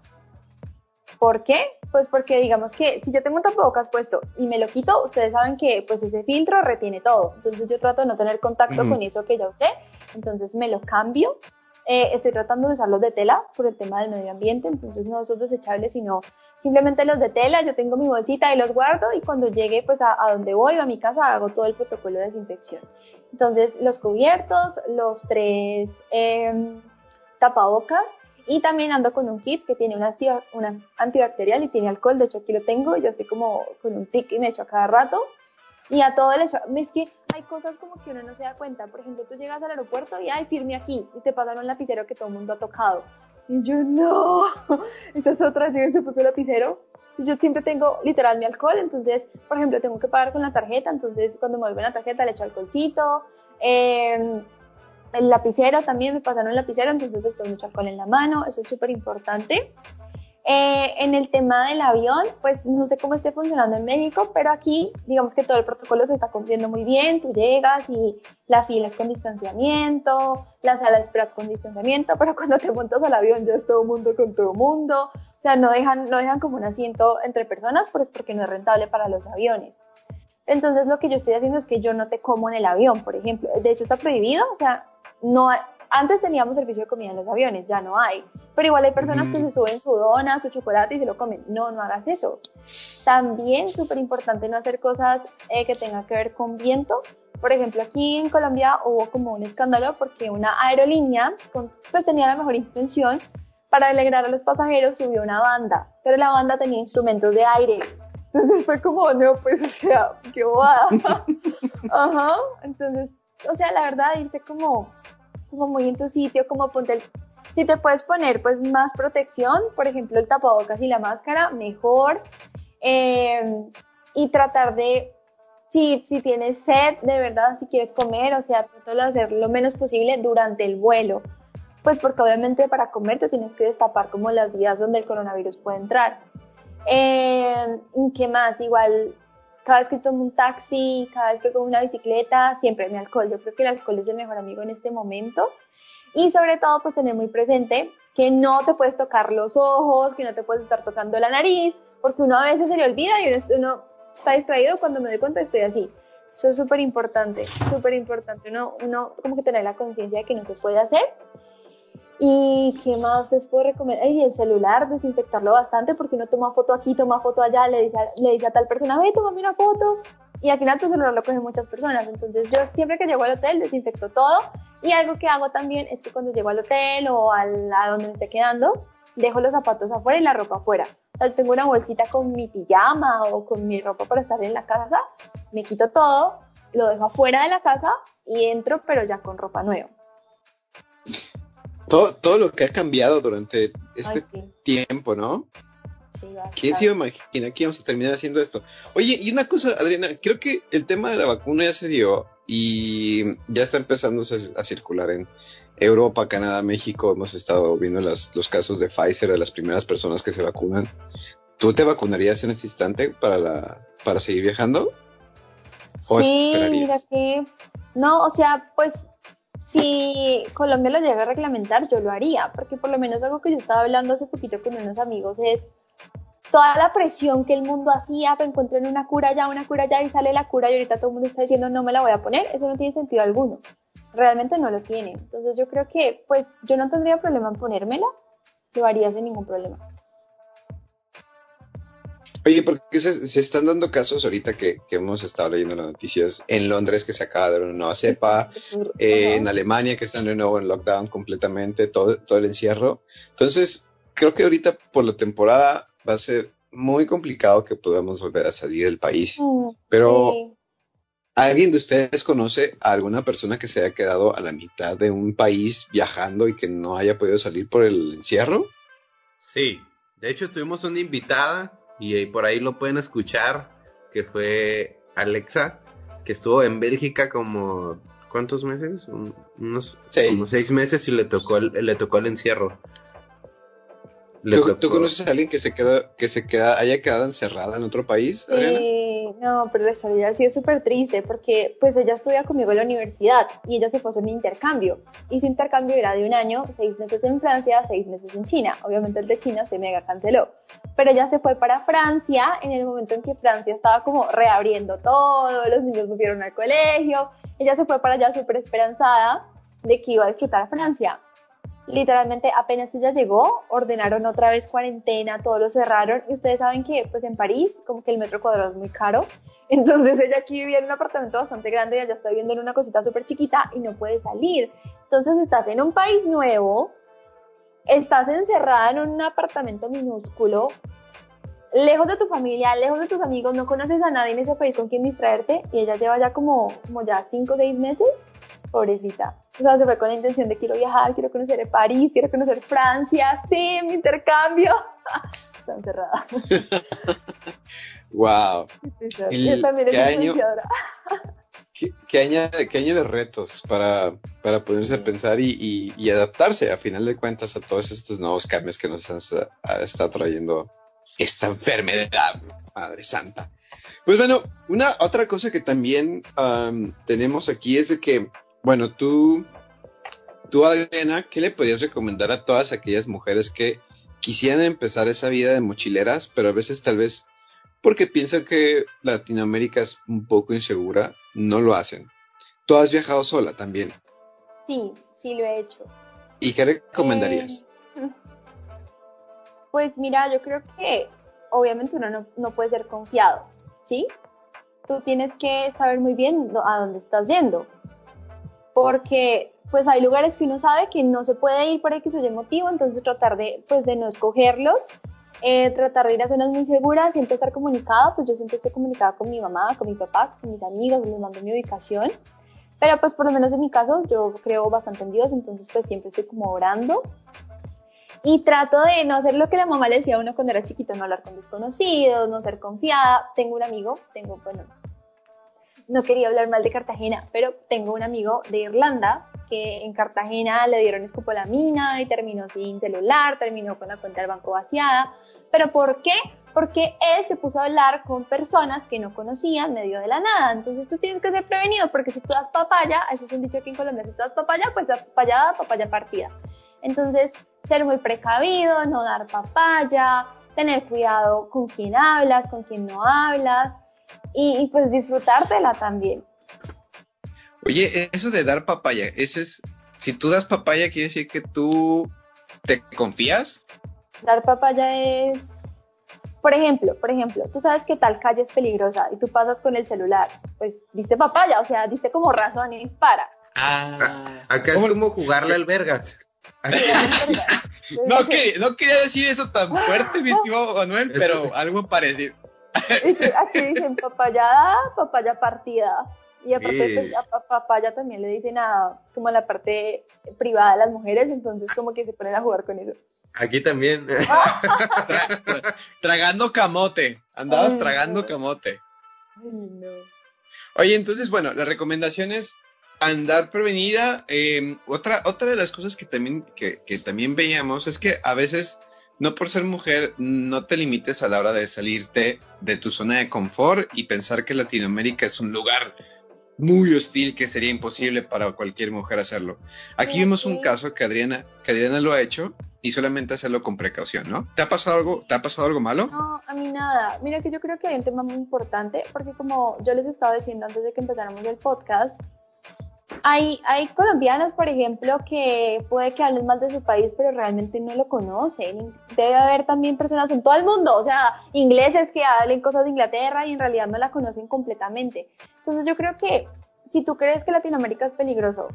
¿Por qué? Pues porque digamos que si yo tengo un tapabocas puesto y me lo quito, ustedes saben que pues ese filtro retiene todo. Entonces yo trato de no tener contacto con eso que ya usé. Entonces me lo cambio. Eh, estoy tratando de usarlos de tela por el tema del medio ambiente. Entonces no son desechables, sino simplemente los de tela, yo tengo mi bolsita y los guardo y cuando llegue pues a, donde voy o a mi casa hago todo el protocolo de desinfección. Entonces los cubiertos, los tres em, tapabocas Y también ando con un kit que tiene una, una antibacterial y tiene alcohol. De hecho, aquí lo tengo. Yo estoy como con un tic y me echo a cada rato. Y a todo el hecho, es que hay cosas como que uno no se da cuenta. Por ejemplo, tú llegas al aeropuerto y, ay, firme aquí. Y te pasan un lapicero que todo el mundo ha tocado. Y yo, no. Entonces otra vez su propio lapicero. Yo siempre tengo literal mi alcohol. Entonces, por ejemplo, tengo que pagar con la tarjeta. Entonces, cuando me vuelven la tarjeta, le echo alcoholcito. Eh, el lapicero también me pasaron el lapicero, entonces después me alcohol en la mano, eso es súper importante. Eh, en el tema del avión, pues no sé cómo esté funcionando en México, pero aquí digamos que todo el protocolo se está cumpliendo muy bien, tú llegas y la fila es con distanciamiento, la sala de espera con distanciamiento, pero cuando te montas al avión ya es todo mundo con todo mundo, o sea, no dejan, no dejan como un asiento entre personas, pues porque no es rentable para los aviones. Entonces lo que yo estoy haciendo es que yo no te como en el avión, por ejemplo, de hecho está prohibido, o sea, no antes teníamos servicio de comida en los aviones, ya no hay. Pero igual hay personas que se suben su dona, su chocolate y se lo comen. No, no hagas eso. También súper importante no hacer cosas eh, que tengan que ver con viento. Por ejemplo, aquí en Colombia hubo como un escándalo porque una aerolínea pues tenía la mejor intención para alegrar a los pasajeros subió una banda, pero la banda tenía instrumentos de aire. Entonces fue como, no, pues, o sea, qué bobada. Ajá, entonces o sea, la verdad, irse como, como muy en tu sitio, como ponte el, si te puedes poner pues más protección, por ejemplo el tapabocas y la máscara, mejor. Em, y tratar de, si, si tienes sed, de verdad, si quieres comer, o sea, tratar de hacer lo menos posible durante el vuelo. Pues porque obviamente para comer te tienes que destapar como las vías donde el coronavirus puede entrar. Eh, ¿Qué más? Igual cada vez que tomo un taxi, cada vez que tomo una bicicleta, siempre mi alcohol. Yo creo que el alcohol es el mejor amigo en este momento. Y sobre todo, pues tener muy presente que no te puedes tocar los ojos, que no te puedes estar tocando la nariz, porque uno a veces se le olvida y uno, está distraído cuando me doy cuenta estoy así. Eso es súper importante, súper importante. Uno, uno como que tener la conciencia de que no se puede hacer ¿Y qué más les puedo recomendar? Y el celular, desinfectarlo bastante porque uno toma foto aquí, toma foto allá, le dice a, le dice a tal persona, ve, tómame una foto. Y al final tu celular lo cogen muchas personas. Entonces yo siempre que llego al hotel desinfecto todo. Y algo que hago también es que cuando llego al hotel o a, a donde me esté quedando, dejo los zapatos afuera y la ropa afuera. O sea, tengo una bolsita con mi pijama o con mi ropa para estar en la casa, me quito todo, lo dejo afuera de la casa y entro pero ya con ropa nueva. Todo, todo lo que ha cambiado durante este tiempo, ¿no? Sí, ¿Quién se iba a imaginar que íbamos a terminar haciendo esto? Oye, y una cosa, Adriana, creo que el tema de la vacuna ya se dio y ya está empezando a circular en Europa, Canadá, México. Hemos estado viendo las, los casos de Pfizer, de las primeras personas que se vacunan. ¿Tú te vacunarías en este instante para, la, para seguir viajando? sí, mira que... No, o sea, pues si Colombia lo llega a reglamentar, yo lo haría, porque por lo menos algo que yo estaba hablando hace poquito con unos amigos es toda la presión que el mundo hacía para encontrar una cura ya, una cura ya y sale la cura y ahorita todo el mundo está diciendo no me la voy a poner, eso no tiene sentido alguno. Realmente no lo tiene. Entonces yo creo que pues yo no tendría problema en ponérmela, lo haría sin ningún problema. Oye, porque se, se, están dando casos ahorita que, hemos estado leyendo las noticias en Londres que se acaba de dar una nueva cepa, eh, en Alemania que están de nuevo en lockdown completamente, todo, todo el encierro. Entonces, creo que ahorita por la temporada va a ser muy complicado que podamos volver a salir del país. Mm, Pero, ¿alguien de ustedes conoce a alguna persona que se haya quedado a la mitad de un país viajando y que no haya podido salir por el encierro? Sí, de hecho tuvimos una invitada y por ahí lo pueden escuchar, que fue Alexa, que estuvo en Bélgica como ¿cuántos meses? unos, seis. meses y le tocó el, le tocó el encierro. ¿Tú, conoces a alguien que se queda, que se queda, haya quedado encerrada en otro país, Sí, no, pero la historia sí es súper triste porque pues ella estudia conmigo en la universidad y ella se fue a un intercambio. Y su intercambio era de un año, seis meses en Francia, seis meses en China. Obviamente el de China se mega canceló, pero ella se fue para Francia en el momento en que Francia estaba como reabriendo todo, los niños volvieron al colegio, ella se fue para allá súper esperanzada de que iba a disfrutar Francia literalmente apenas ella llegó, ordenaron otra vez cuarentena, todo lo cerraron y ustedes saben que pues en París como que el metro cuadrado es muy caro, entonces ella aquí vivía en un apartamento bastante grande y ella está viviendo en una cosita súper chiquita y no puede salir, entonces estás en un país nuevo estás encerrada en un apartamento minúsculo, lejos de tu familia, lejos de tus amigos, no conoces a nadie en ese país con quien distraerte y ella lleva ya como, como ya 5 o 6 meses, pobrecita. O sea, se fue con la intención de quiero viajar, quiero conocer París, quiero conocer Francia, sí, mi intercambio. Está encerrada. wow. Y también es año, ¿qué, año, de retos para, para ponerse a pensar y, y, adaptarse a final de cuentas a todos estos nuevos cambios que nos está trayendo esta enfermedad, Madre Santa. Pues bueno, una otra cosa que también tenemos aquí es de que, bueno, tú, tú Adriana, ¿qué le podrías recomendar a todas aquellas mujeres que quisieran empezar esa vida de mochileras, pero a veces tal vez porque piensan que Latinoamérica es un poco insegura, no lo hacen? Tú has viajado sola también. Sí, sí lo he hecho. ¿Y qué recomendarías? Eh, pues mira, yo creo que obviamente uno no, puede ser confiado, ¿sí? Tú tienes que saber muy bien a dónde estás yendo, porque pues hay lugares que uno sabe que no se puede ir por X o Y motivo, entonces tratar de, pues, de no escogerlos, eh, tratar de ir a zonas muy seguras, siempre estar comunicado, pues yo siempre estoy comunicada con mi mamá, con mi papá, con mis amigos, les mando mi ubicación, pero pues por lo menos en mi caso yo creo bastante en Dios, entonces pues siempre estoy como orando y trato de no hacer lo que la mamá le decía a uno cuando era chiquito, no hablar con desconocidos, no ser confiada. Tengo un amigo, tengo, bueno, no quería hablar mal de Cartagena, pero tengo un amigo de Irlanda que en Cartagena le dieron escopolamina y terminó sin celular, terminó con la cuenta del banco vaciada. ¿Pero por qué? Porque él se puso a hablar con personas que no conocían medio de la nada. Entonces tú tienes que ser prevenido porque si tú das papaya, eso es un dicho aquí en Colombia, si tú das papaya, pues da papaya, papaya partida. Entonces, ser muy precavido, no dar papaya, tener cuidado con quién hablas, con quién no hablas y, pues disfrutártela también. Oye, eso de dar papaya, ese es, si tú das papaya, quiere decir que tú te confías. Dar papaya es, por ejemplo, por ejemplo, tú sabes que tal calle es peligrosa y tú pasas con el celular, pues diste papaya, o sea, diste como razones para. Ah, acá es como jugarle al vergas. no, no quería decir eso tan fuerte, mi estimado Manuel, pero algo parecido. Aquí dicen papayada, papaya partida. Y aparte, pues, a papaya también le dicen a como a la parte privada de las mujeres, entonces como que se ponen a jugar con eso. Aquí también. tragando camote. Andabas tragando camote. Oye, entonces, bueno, las recomendaciones andar prevenida. Eh, otra, otra de las cosas que también, que, que, también veíamos es que a veces, no por ser mujer, no te limites a la hora de salirte de tu zona de confort y pensar que Latinoamérica es un lugar muy hostil que sería imposible para cualquier mujer hacerlo. Aquí vemos un caso que Adriana, que Adriana lo ha hecho y solamente hacerlo con precaución, ¿no? ¿Te ha pasado algo, te ha pasado algo malo? No, a mí nada. Mira que yo creo que hay un tema muy importante porque como yo les estaba diciendo antes de que empezáramos el podcast, hay, hay colombianos, por ejemplo, que puede que hablen mal de su país, pero realmente no lo conocen. Debe haber también personas en todo el mundo, o sea, ingleses que hablen cosas de Inglaterra y en realidad no la conocen completamente. Entonces yo creo que si tú crees que Latinoamérica es peligroso,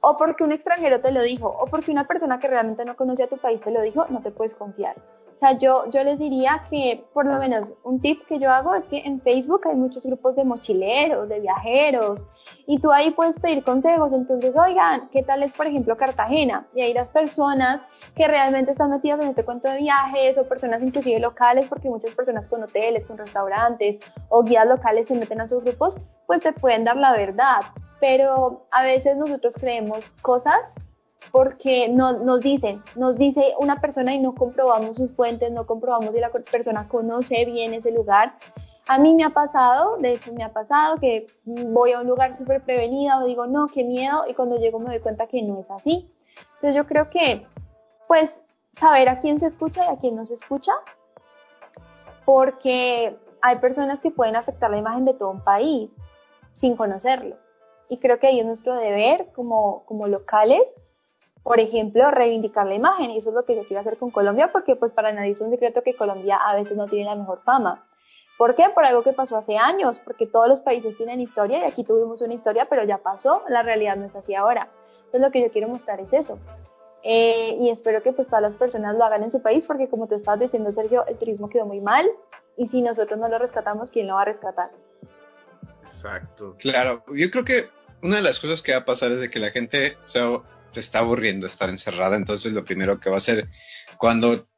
o porque un extranjero te lo dijo, o porque una persona que realmente no conoce a tu país te lo dijo, no te puedes confiar sea, yo, yo les diría que por lo menos un tip que yo hago es que en Facebook hay muchos grupos de mochileros, de viajeros, y tú ahí puedes pedir consejos. Entonces, oigan, ¿qué tal es, por ejemplo, Cartagena? Y ahí las personas que realmente están metidas en este cuento de viajes o personas inclusive locales, porque muchas personas con hoteles, con restaurantes o guías locales se meten a sus grupos, pues te pueden dar la verdad. Pero a veces nosotros creemos cosas porque no, nos dicen, nos dice una persona y no comprobamos sus fuentes, no comprobamos si la persona conoce bien ese lugar. A mí me ha pasado, de hecho me ha pasado que voy a un lugar súper prevenida o digo, no, qué miedo, y cuando llego me doy cuenta que no es así. Entonces yo creo que, pues, saber a quién se escucha y a quién no se escucha, porque hay personas que pueden afectar la imagen de todo un país sin conocerlo. Y creo que ahí es nuestro deber como, como locales por ejemplo, reivindicar la imagen, y eso es lo que yo quiero hacer con Colombia, porque pues para nadie es un secreto que Colombia a veces no tiene la mejor fama. ¿Por qué? Por algo que pasó hace años, porque todos los países tienen historia y aquí tuvimos una historia, pero ya pasó, la realidad no es así ahora. Entonces lo que yo quiero mostrar es eso, Eh, y espero que pues todas las personas lo hagan en su país porque como tú estabas diciendo Sergio, el turismo quedó muy mal y si nosotros no lo rescatamos, ¿quién lo va a rescatar? Exacto. Claro, yo creo que una de las cosas que va a pasar es de que la gente se, se está aburriendo estar encerrada, entonces lo primero que va a hacer cuando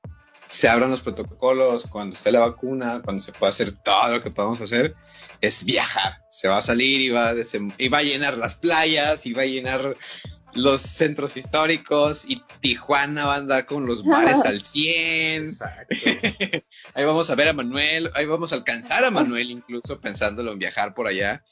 se abran los protocolos, cuando esté la vacuna, cuando se pueda hacer todo lo que podamos hacer, es viajar. Se va a salir y va, a y va a llenar las playas y va a llenar los centros históricos y Tijuana va a andar con los bares al 100. Exacto. ahí vamos a ver a Manuel, ahí vamos a alcanzar a Manuel incluso pensándolo en viajar por allá.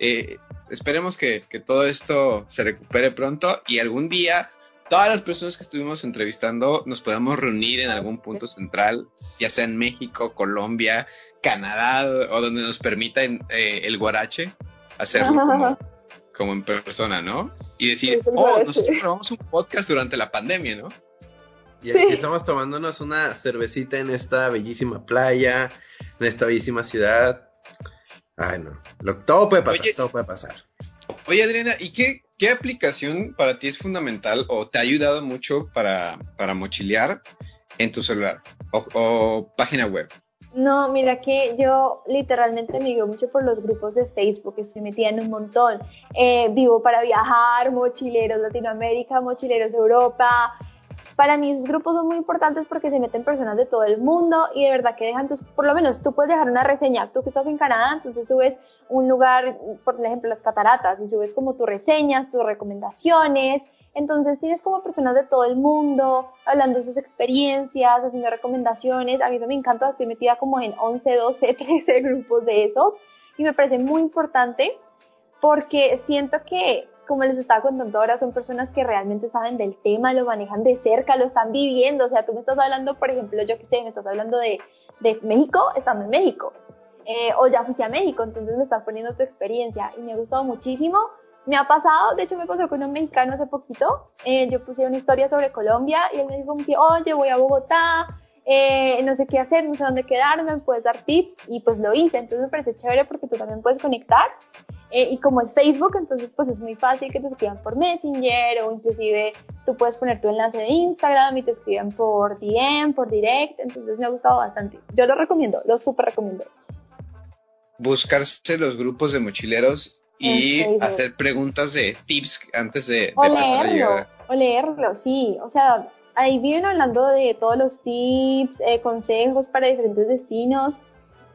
Eh, esperemos que, que todo esto se recupere pronto y algún día todas las personas que estuvimos entrevistando nos podamos reunir en algún punto central, ya sea en México, Colombia, Canadá o donde nos permita eh, el guarache hacerlo como, en persona, ¿no? Y decir, oh, nosotros grabamos un podcast durante la pandemia, ¿no? Y aquí estamos tomándonos una cervecita en esta bellísima playa, en esta bellísima ciudad. Ay, no. todo puede pasar, todo puede pasar. Oye, Adriana, ¿y qué, qué aplicación para ti es fundamental o te ha ayudado mucho para, para mochilear en tu celular o, página web? No, mira que yo literalmente me guío mucho por los grupos de Facebook, que se metían un montón. Eh, vivo para viajar, mochileros Latinoamérica, mochileros Europa. Para mí esos grupos son muy importantes porque se meten personas de todo el mundo y de verdad que dejan tus, por lo menos tú puedes dejar una reseña, tú que estás en Canadá, entonces subes un lugar, por ejemplo, las cataratas, y subes como tus reseñas, tus recomendaciones. Entonces tienes como personas de todo el mundo hablando de sus experiencias, haciendo recomendaciones. A mí eso me encanta, estoy metida como en 11, 12, 13 grupos de esos y me parece muy importante porque siento que, como les estaba contando ahora, son personas que realmente saben del tema, lo manejan de cerca, lo están viviendo. O sea, tú me estás hablando, por ejemplo, yo que sé, me estás hablando de, de México, estando en México. Eh, o ya fuiste a México, entonces me estás poniendo tu experiencia y me ha gustado muchísimo. Me ha pasado, de hecho me pasó con un mexicano hace poquito, eh, yo puse una historia sobre Colombia y él me dijo que, oye, voy a Bogotá, eh, no sé qué hacer, no sé dónde quedarme, me puedes dar tips y pues lo hice, entonces me parece chévere porque tú también puedes conectar y como es Facebook, entonces pues es muy fácil que te escriban por Messenger o inclusive tú puedes poner tu enlace de Instagram y te escriban por DM, por Direct, entonces me ha gustado bastante. Yo lo recomiendo, lo súper recomiendo buscarse los grupos de mochileros y hacer preguntas de tips antes de, o leerlo, O leerlo, sí. O sea, ahí viven hablando de todos los tips, eh, consejos para diferentes destinos.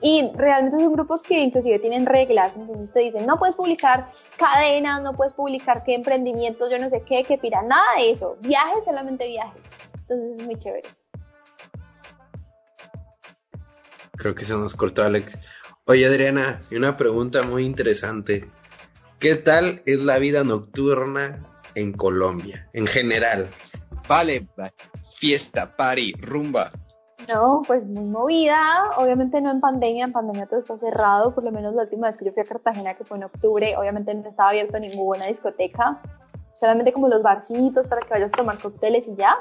Y realmente son grupos que inclusive tienen reglas. Entonces te dicen, no puedes publicar cadenas, no puedes publicar qué emprendimientos, yo no sé qué, qué pira, nada de eso. Viajes, solamente viajes. Entonces es muy chévere. Creo que se nos cortó Alex. Oye Adriana, una pregunta muy interesante. ¿Qué tal es la vida nocturna en Colombia, en general? Vale, fiesta, party, rumba. No, pues muy movida, obviamente no en pandemia, en pandemia todo está cerrado, por lo menos la última vez que yo fui a Cartagena, que fue en octubre, obviamente no estaba abierto ninguna discoteca, solamente como los barcitos para que vayas a tomar cócteles y ya.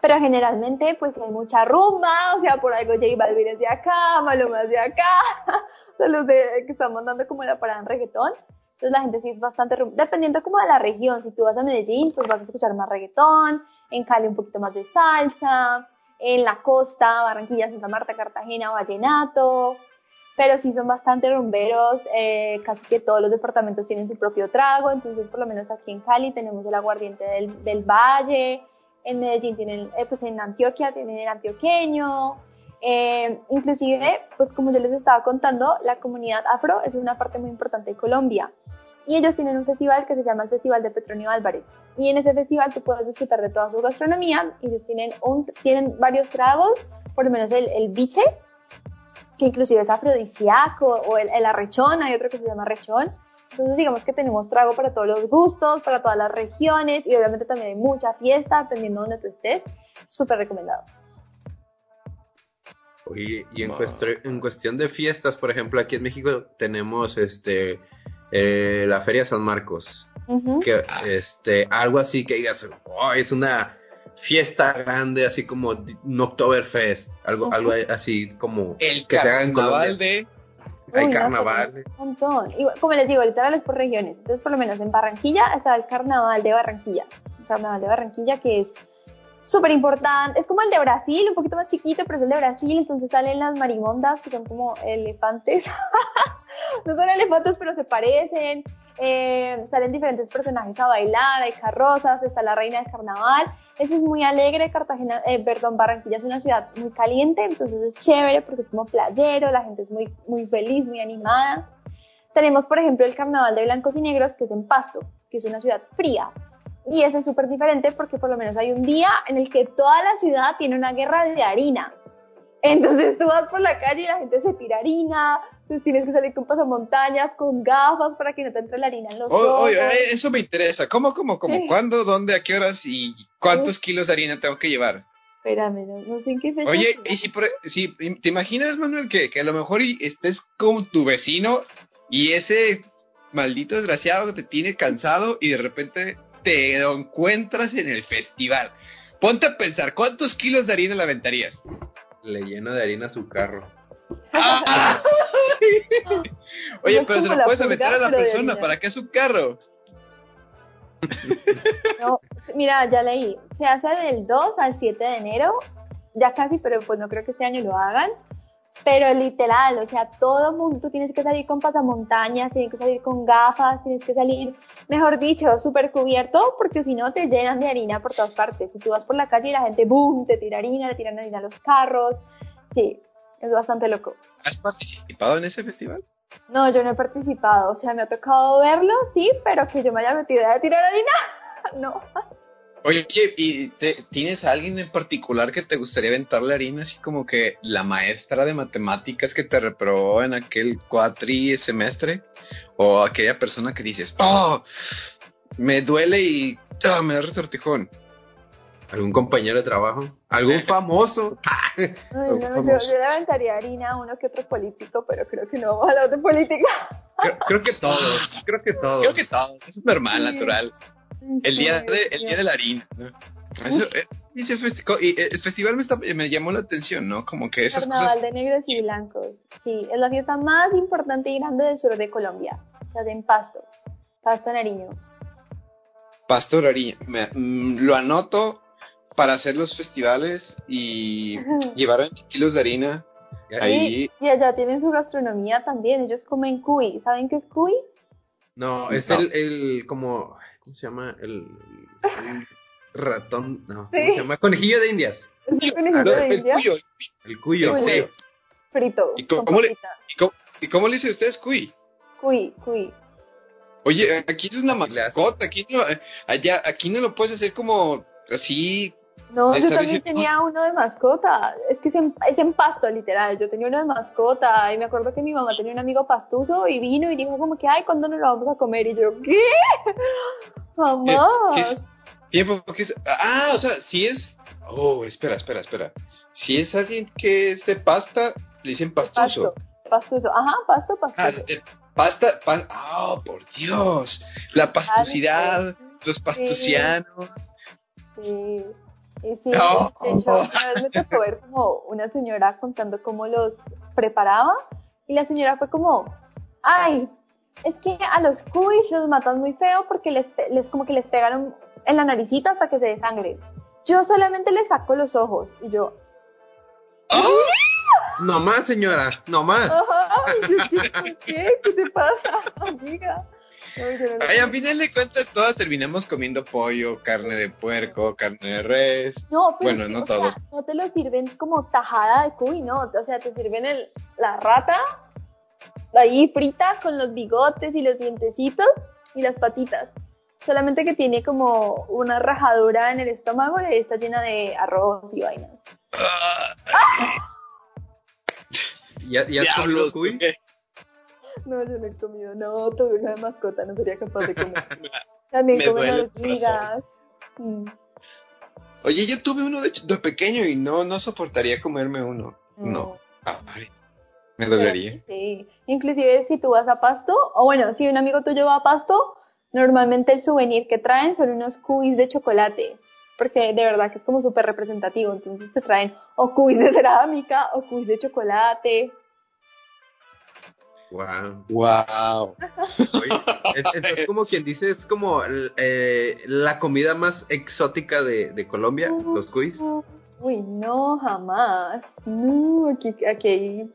Pero generalmente pues hay mucha rumba, o sea, por algo J Balvin es de acá, Maluma es de acá, los de, que están mandando como la parada en reggaetón, entonces la gente sí es bastante rumba, dependiendo como de la región, si tú vas a Medellín, pues vas a escuchar más reggaetón, en Cali un poquito más de salsa, en la costa, Barranquilla, Santa Marta, Cartagena, Vallenato, pero sí son bastante rumberos, eh, casi que todos los departamentos tienen su propio trago, entonces por lo menos aquí en Cali tenemos el aguardiente del, del valle, en Medellín tienen, eh, pues en Antioquia tienen el antioqueño, eh, inclusive, pues como yo les estaba contando, la comunidad afro es una parte muy importante de Colombia y ellos tienen un festival que se llama el Festival de Petronio Álvarez y en ese festival tú puedes disfrutar de toda su gastronomía y ellos tienen, un, tienen varios tragos, por lo menos el, el biche, que inclusive es afrodisíaco, o el, el arrechón, hay otro que se llama arrechón, entonces digamos que tenemos trago para todos los gustos, para todas las regiones y obviamente también hay mucha fiesta, dependiendo de donde tú estés. Súper recomendado. Oye, y en, en, cuestión de fiestas, por ejemplo, aquí en México tenemos este eh, la Feria San Marcos. Que este, algo así que digas, oh, es una fiesta grande, así como un Oktoberfest, algo, algo así como el que se haga en de hay carnaval. un montón. como les digo, literal es por regiones. Entonces, por lo menos en Barranquilla está el carnaval de Barranquilla. Carnaval de Barranquilla, que es súper importante. Es como el de Brasil, un poquito más chiquito, pero es el de Brasil. Entonces salen las marimondas, que son como elefantes. no son elefantes, pero se parecen. Eh, salen diferentes personajes a bailar, hay carrozas, está la reina del carnaval. Eso es muy alegre. Cartagena, eh, perdón, Barranquilla es una ciudad muy caliente, entonces es chévere porque es como playero, la gente es muy, muy feliz, muy animada. Tenemos, por ejemplo, el carnaval de blancos y negros, que es en Pasto, que es una ciudad fría. Y ese es súper diferente porque por lo menos hay un día en el que toda la ciudad tiene una guerra de harina. Entonces tú vas por la calle y la gente se tira harina, entonces tienes que salir con pasamontañas, con gafas para que no te entre la harina en los ojos. Oye, eso me interesa. ¿Cómo, cómo, cómo? ¿Cuándo, dónde, a qué horas y cuántos kilos de harina tengo que llevar? Espérame, no, sé en qué fecha. Oye, y si, si te imaginas, Manuel, que, que a lo mejor estés con tu vecino y ese maldito desgraciado te tiene cansado y de repente te lo encuentras en el festival. Ponte a pensar, ¿cuántos kilos de harina le aventarías? Le lleno de harina su carro. Oye, pero se lo puedes meter a la persona, ¿para qué su carro? No, mira, ya leí, se hace del 2 al 7 de enero, ya casi, pero pues no creo que este año lo hagan. Pero literal, o sea, todo mundo, tú tienes que salir con pasamontañas, tienes que salir con gafas, tienes que salir, mejor dicho, súper cubierto, porque si no te llenan de harina por todas partes. Si tú vas por la calle y la gente, boom, te tira harina, le tiran harina a los carros. Sí, es bastante loco. ¿Has participado en ese festival? No, yo no he participado, o sea, me ha tocado verlo, sí, pero que yo me haya metido a tirar harina, no. Oye, ¿y tienes a alguien en particular que te gustaría aventarle harina, así como que la maestra de matemáticas que te reprobó en aquel cuatri semestre? ¿O aquella persona que dices, oh, me duele y oh, me da retortijón? ¿Algún compañero de trabajo? ¿Algún famoso? no, Yo, le aventaría harina a uno que otro político, pero creo que no a hablar de política. Creo, que todos, creo que todos. Creo que todos, es normal, natural. El día de, el día de la harina. Eh, y el festival me, me, llamó la atención, ¿no? Como que esas Carnaval de negros y blancos. Sí, es la fiesta más importante y grande del sur de Colombia. Se hace en Pasto. Pasto Nariño. Pasto Nariño. Mm, lo anoto para hacer los festivales y llevar 20 kilos de harina. Ahí. Y, allá tienen su gastronomía también. Ellos comen cuy. ¿Saben qué es cuy? No, es El, el como ¿Cómo se llama? El, ratón. No, ¿cómo se llama? Conejillo de indias. ¿Es el conejillo de el indias? Cuyo, el cuyo, sí. Frito. ¿Y cómo, le, y, cómo, le dicen ustedes cuy? Cuy, cuy. Oye, aquí es una mascota, aquí no, allá, aquí no lo puedes hacer como así. No, yo también tenía uno de mascota. Es que es en, es en, pasto, literal. Yo tenía uno de mascota. Y me acuerdo que mi mamá tenía un amigo pastuso y vino y dijo como que, ay, ¿cuándo nos lo vamos a comer? Y yo, ¿qué? Mamá. Tiempo, porque es, ah, o sea, si es, oh, espera, espera, espera. Si es alguien que es de pasta, le dicen pastuso. Pastuso, ajá, pasto, pastuso. Ah, de pasta, ah, oh, por Dios. La pastucidad, los pastucianos. Sí. Y sí, de hecho, una vez me tocó ver como una señora contando cómo los preparaba y la señora fue como, ay, es que a los cuis los matan muy feo porque les, les como que les pegaron en la naricita hasta que se desangre. Yo solamente les saco los ojos y yo. ¡Ah! No más, señora, no más. ¿qué, ¿Qué te pasa, amiga? Ay, a final de cuentas todas terminamos comiendo pollo, carne de puerco, carne de res. No, pero bueno, no todos. no te lo sirven como tajada de cuy, no, o sea, te sirven el, la rata ahí frita con los bigotes y los dientecitos y las patitas. Solamente que tiene como una rajadura en el estómago y está llena de arroz y vainas. ¿Ya, ya has cuy? No, yo no he comido. No, tuve una de mascota, no sería capaz de comer. También comen hormigas. Mm. Oye, yo tuve uno de, de, pequeño y no, no soportaría comerme uno. No. Ah, me dolería. Sí, inclusive si tú vas a Pasto, o bueno, si un amigo tuyo va a Pasto, normalmente el souvenir que traen son unos cubis de chocolate, porque de verdad que es como súper representativo, entonces te traen o cubis de cerámica o cubis de chocolate. Wow. Wow. es, como quien dice, es como eh, la comida más exótica de, de Colombia, los cuis. Uy, no, jamás. No, aquí, aquí hay,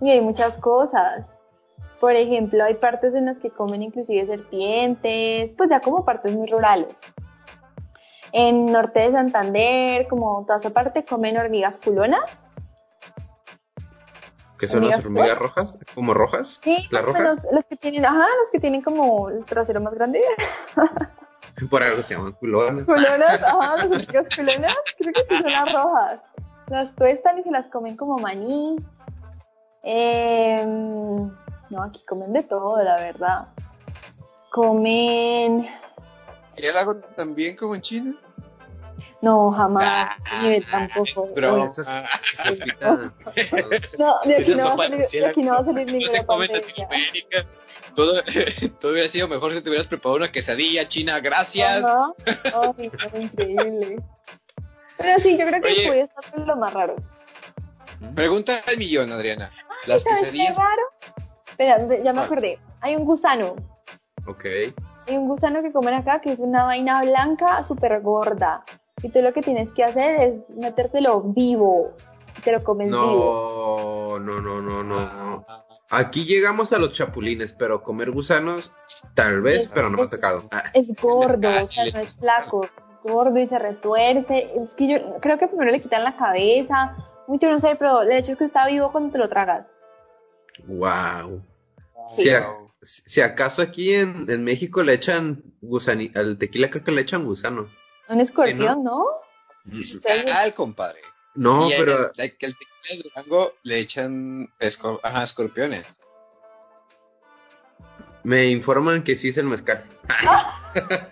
y hay muchas cosas. Por ejemplo, hay partes en las que comen inclusive serpientes, pues ya como partes muy rurales. En norte de Santander, como toda esa parte, comen hormigas culonas. ¿Qué son las hormigas rojas? ¿Como rojas? Sí, las rojas. Los, que tienen, ajá, los que tienen como el trasero más grande. Por algo se llaman culonas. Culonas, ajá, las hormigas culonas, creo que sí son las rojas. Las tuestan y se las comen como maní. Eh, no, aquí comen de todo, la verdad. Comen. ¿Y el hago también como en China? No, jamás. Ah, ni tampoco. Pero, no, de aquí no, va a salir, de aquí no va a salir ninguna América. Todo, todo hubiera sido mejor si te hubieras preparado una quesadilla china, gracias. Ajá. Oh, increíble. Pero sí, yo creo que Oye, puede estar en los más raros. Pregunta al millón, Adriana. Las quesadillas. Qué raro? Espera, ya me acordé. Hay un gusano. Ok. Hay un gusano que comen acá que es una vaina blanca súper gorda. Y tú lo que tienes que hacer es metértelo vivo. Y te lo comes vivo. No, no, no, no, no. Aquí llegamos a los chapulines, pero comer gusanos, tal vez, pero no me ha tocado. Ah. Es gordo, o sea, no es flaco. Es gordo y se retuerce. Es que yo creo que primero le quitan la cabeza. Mucho no sé, pero el hecho es que está vivo cuando te lo tragas. Wow. Si, acaso aquí en, México le echan gusani, al tequila creo que le echan gusano. Un escorpión, ¿no? Al compadre. No, pero. El, que el tequila de Durango le echan ajá, escorpiones. Me informan que sí es el mezcal.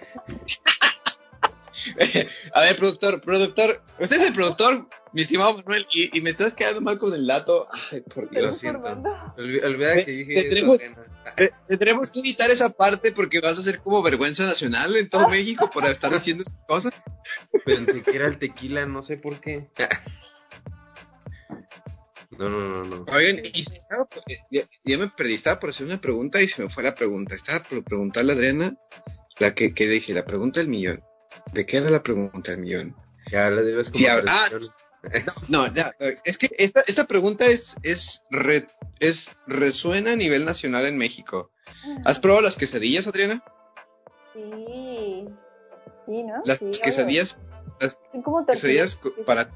A ver, productor, productor, usted es el productor, mi estimado Manuel, y, me estás quedando mal con el dato. Ay, por Dios. Lo siento. olvida que dije. Tendremos, que editar esa parte porque vas a ser como vergüenza nacional en todo México por estar haciendo esas cosas. Pensé que era el tequila, no sé por qué. No, no, no, no. Oigan, y estaba, ya, me perdí, estaba por hacer una pregunta y se me fue la pregunta. Estaba por preguntarle a Adriana, la que, que dije, la pregunta del millón. ¿De qué era la pregunta del millón? Ya la debes como ah, no, ya, es que esta, esta pregunta es, es, es resuena a nivel nacional en México. ¿Has probado las quesadillas, Adriana? Sí. Sí, ¿no? Las quesadillas. Las como quesadillas para.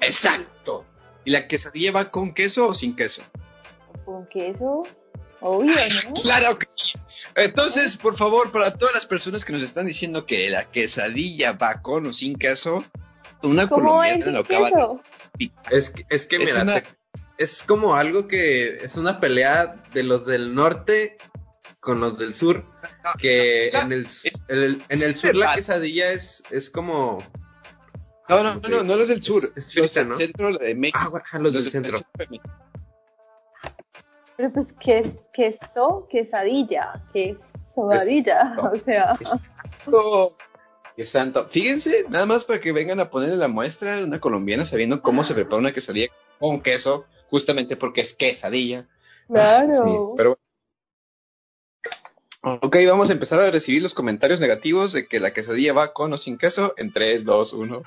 Exacto. ¿Y la quesadilla va con queso o sin queso? Con queso. Obvio, ¿no? claro que sí. Entonces, por favor, para todas las personas que nos están diciendo que la quesadilla va con o sin queso, una colombiana lo acaba de... Es, es que, mira, es como algo que es una pelea de los del norte con los del sur, que en el, en el sur la quesadilla es, es como... No, no, no, no, los del sur, es los del centro de México. Ah, los del centro. Pero pues, ¿qué es queso? Quesadilla, quesadilla, o sea... Qué santo. Fíjense, nada más para que vengan a ponerle la muestra de una colombiana sabiendo cómo se prepara una quesadilla con queso, justamente porque es quesadilla. Claro. pero Ok, vamos a empezar a recibir los comentarios negativos de que la quesadilla va con o sin queso en 3, 2, 1.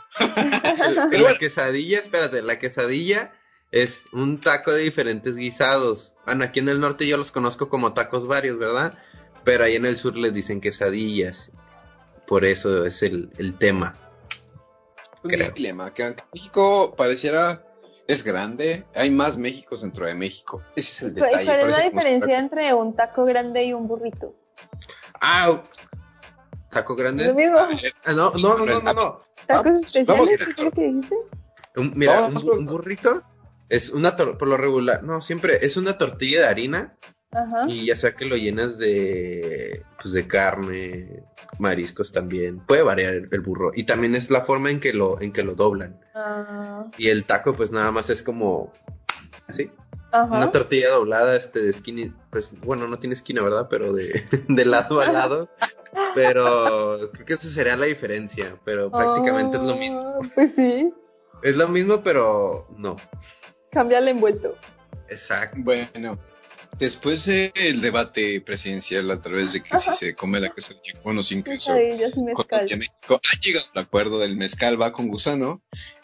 la quesadilla, espérate, la quesadilla es un taco de diferentes guisados. Bueno, aquí en el norte yo los conozco como tacos varios, ¿verdad? Pero ahí en el sur les dicen quesadillas. Por eso es el, el tema. Un dilema, que México pareciera es grande, hay más México dentro de México. Ese es el detalle. ¿Cuál es la diferencia entre un taco grande y un burrito? Ah, taco grande. Lo mismo. Ah, no, no, no, no, no. ¿Tacos especiales? ¿Qué es que dice? mira, un, burrito es una por lo regular, no, siempre es una tortilla de harina. Ajá. Y ya sea que lo llenas de pues de carne, mariscos también. Puede variar el, burro y también es la forma en que lo en que lo doblan. Ah. Y el taco pues nada más es como así. Ajá. Una tortilla doblada este de esquina, pues bueno, no tiene esquina, ¿verdad? Pero de, de lado a lado. pero creo que eso sería la diferencia, pero prácticamente es lo mismo. Ah, pues sí. Es lo mismo, pero no. Cambia el envuelto. Exacto. Bueno, después del debate presidencial a través de que si se come la quesadilla con o sin queso, México ha llegado al acuerdo del mezcal va con gusano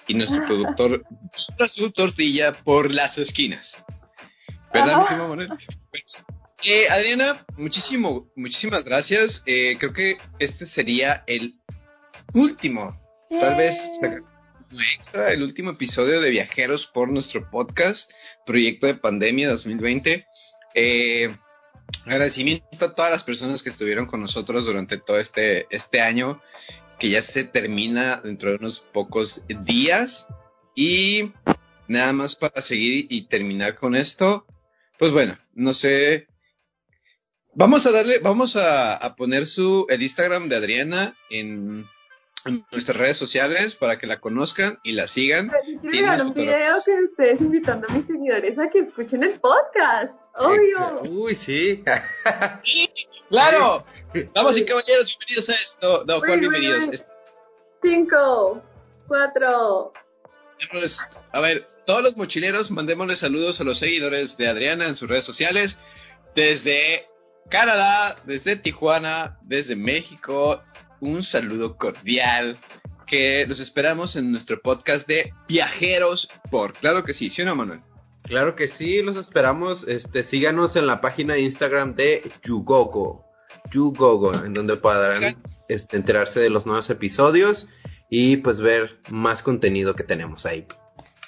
y nuestro productor su tortilla por las esquinas. ¿Verdad? Eh, Adriana, muchísimo, muchísimas gracias. Eh, creo que este sería el último, tal vez extra, el último episodio de Viajeros por nuestro podcast, Proyecto de Pandemia 2020. Eh, agradecimiento a todas las personas que estuvieron con nosotros durante todo este, este año, que ya se termina dentro de unos pocos días. Y nada más para seguir y terminar con esto, pues bueno, no sé. Vamos a darle, vamos a, poner su el Instagram de Adriana en, nuestras redes sociales para que la conozcan y la sigan. Quiero un video que ustedes invitando a mis seguidores a que escuchen el podcast. Obvio. Uy, sí. claro. Vamos y caballeros, bienvenidos a esto. No, ¿cuál bienvenidos? Cinco, cuatro. A ver, todos los mochileros, mandémosle saludos a los seguidores de Adriana en sus redes sociales, desde Canadá, desde Tijuana, desde México. Un saludo cordial que los esperamos en nuestro podcast de Viajeros por. Claro que sí, ¿sí o no, Manuel? Claro que sí, los esperamos. Este, síganos en la página de Instagram de Yugogo. Yugogo, en donde podrán este, enterarse de los nuevos episodios y pues ver más contenido que tenemos ahí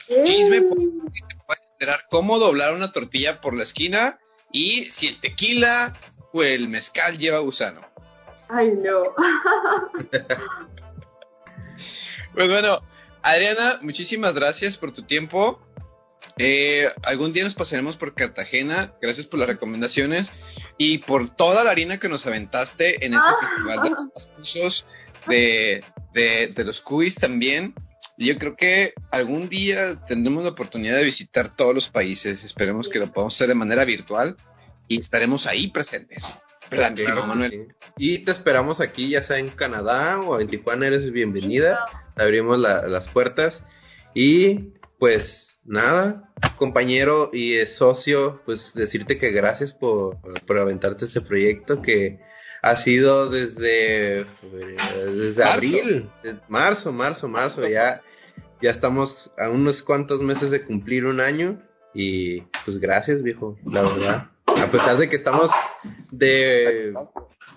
chisme, puedes enterar cómo doblar una tortilla por la esquina y si el tequila o el mezcal lleva gusano. Ay, no. pues bueno, Adriana, muchísimas gracias por tu tiempo. Eh, algún día nos pasaremos por Cartagena. Gracias por las recomendaciones y por toda la harina que nos aventaste en ese ah. festival de los cursos de, de, de los cuis también. Yo creo que algún día tendremos la oportunidad de visitar todos los países. Esperemos que lo podamos hacer de manera virtual y estaremos ahí presentes. Manuel. Y te esperamos aquí, ya sea en Canadá o en Tijuana, eres bienvenida. Te abrimos las puertas. Y pues nada, compañero y socio, pues decirte que gracias por, por aventarte este proyecto que ha sido desde, desde abril, marzo, marzo, marzo, ya, ya estamos a unos cuantos meses de cumplir un año y pues gracias viejo, la verdad. A pesar de que estamos de,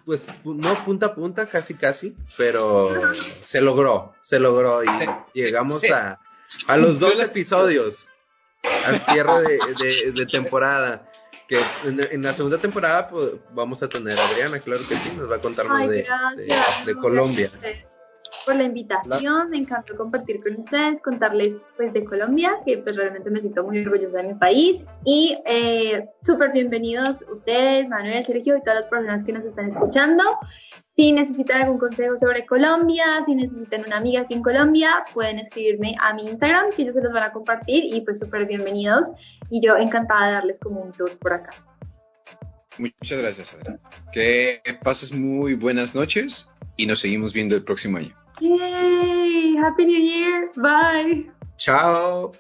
pues no punta a punta, casi casi, pero se logró, se logró y llegamos a, a los dos episodios al cierre de, de temporada que en, la segunda temporada pues, vamos a tener a Adriana, claro que sí, nos va a contar más de, de, Colombia. La invitación, me encantó compartir con ustedes, contarles pues de Colombia, que pues realmente me siento muy orgullosa de mi país y eh, súper bienvenidos ustedes, Manuel, Sergio y todas las personas que nos están escuchando. Si necesitan algún consejo sobre Colombia, si necesitan una amiga aquí en Colombia, pueden escribirme a mi Instagram, que ellos se los van a compartir y pues súper bienvenidos. Y yo encantada de darles como un tour por acá. Muchas gracias, Adriana. Que pases muy buenas noches y nos seguimos viendo el próximo año. Yay! Happy New Year. Bye. Chao.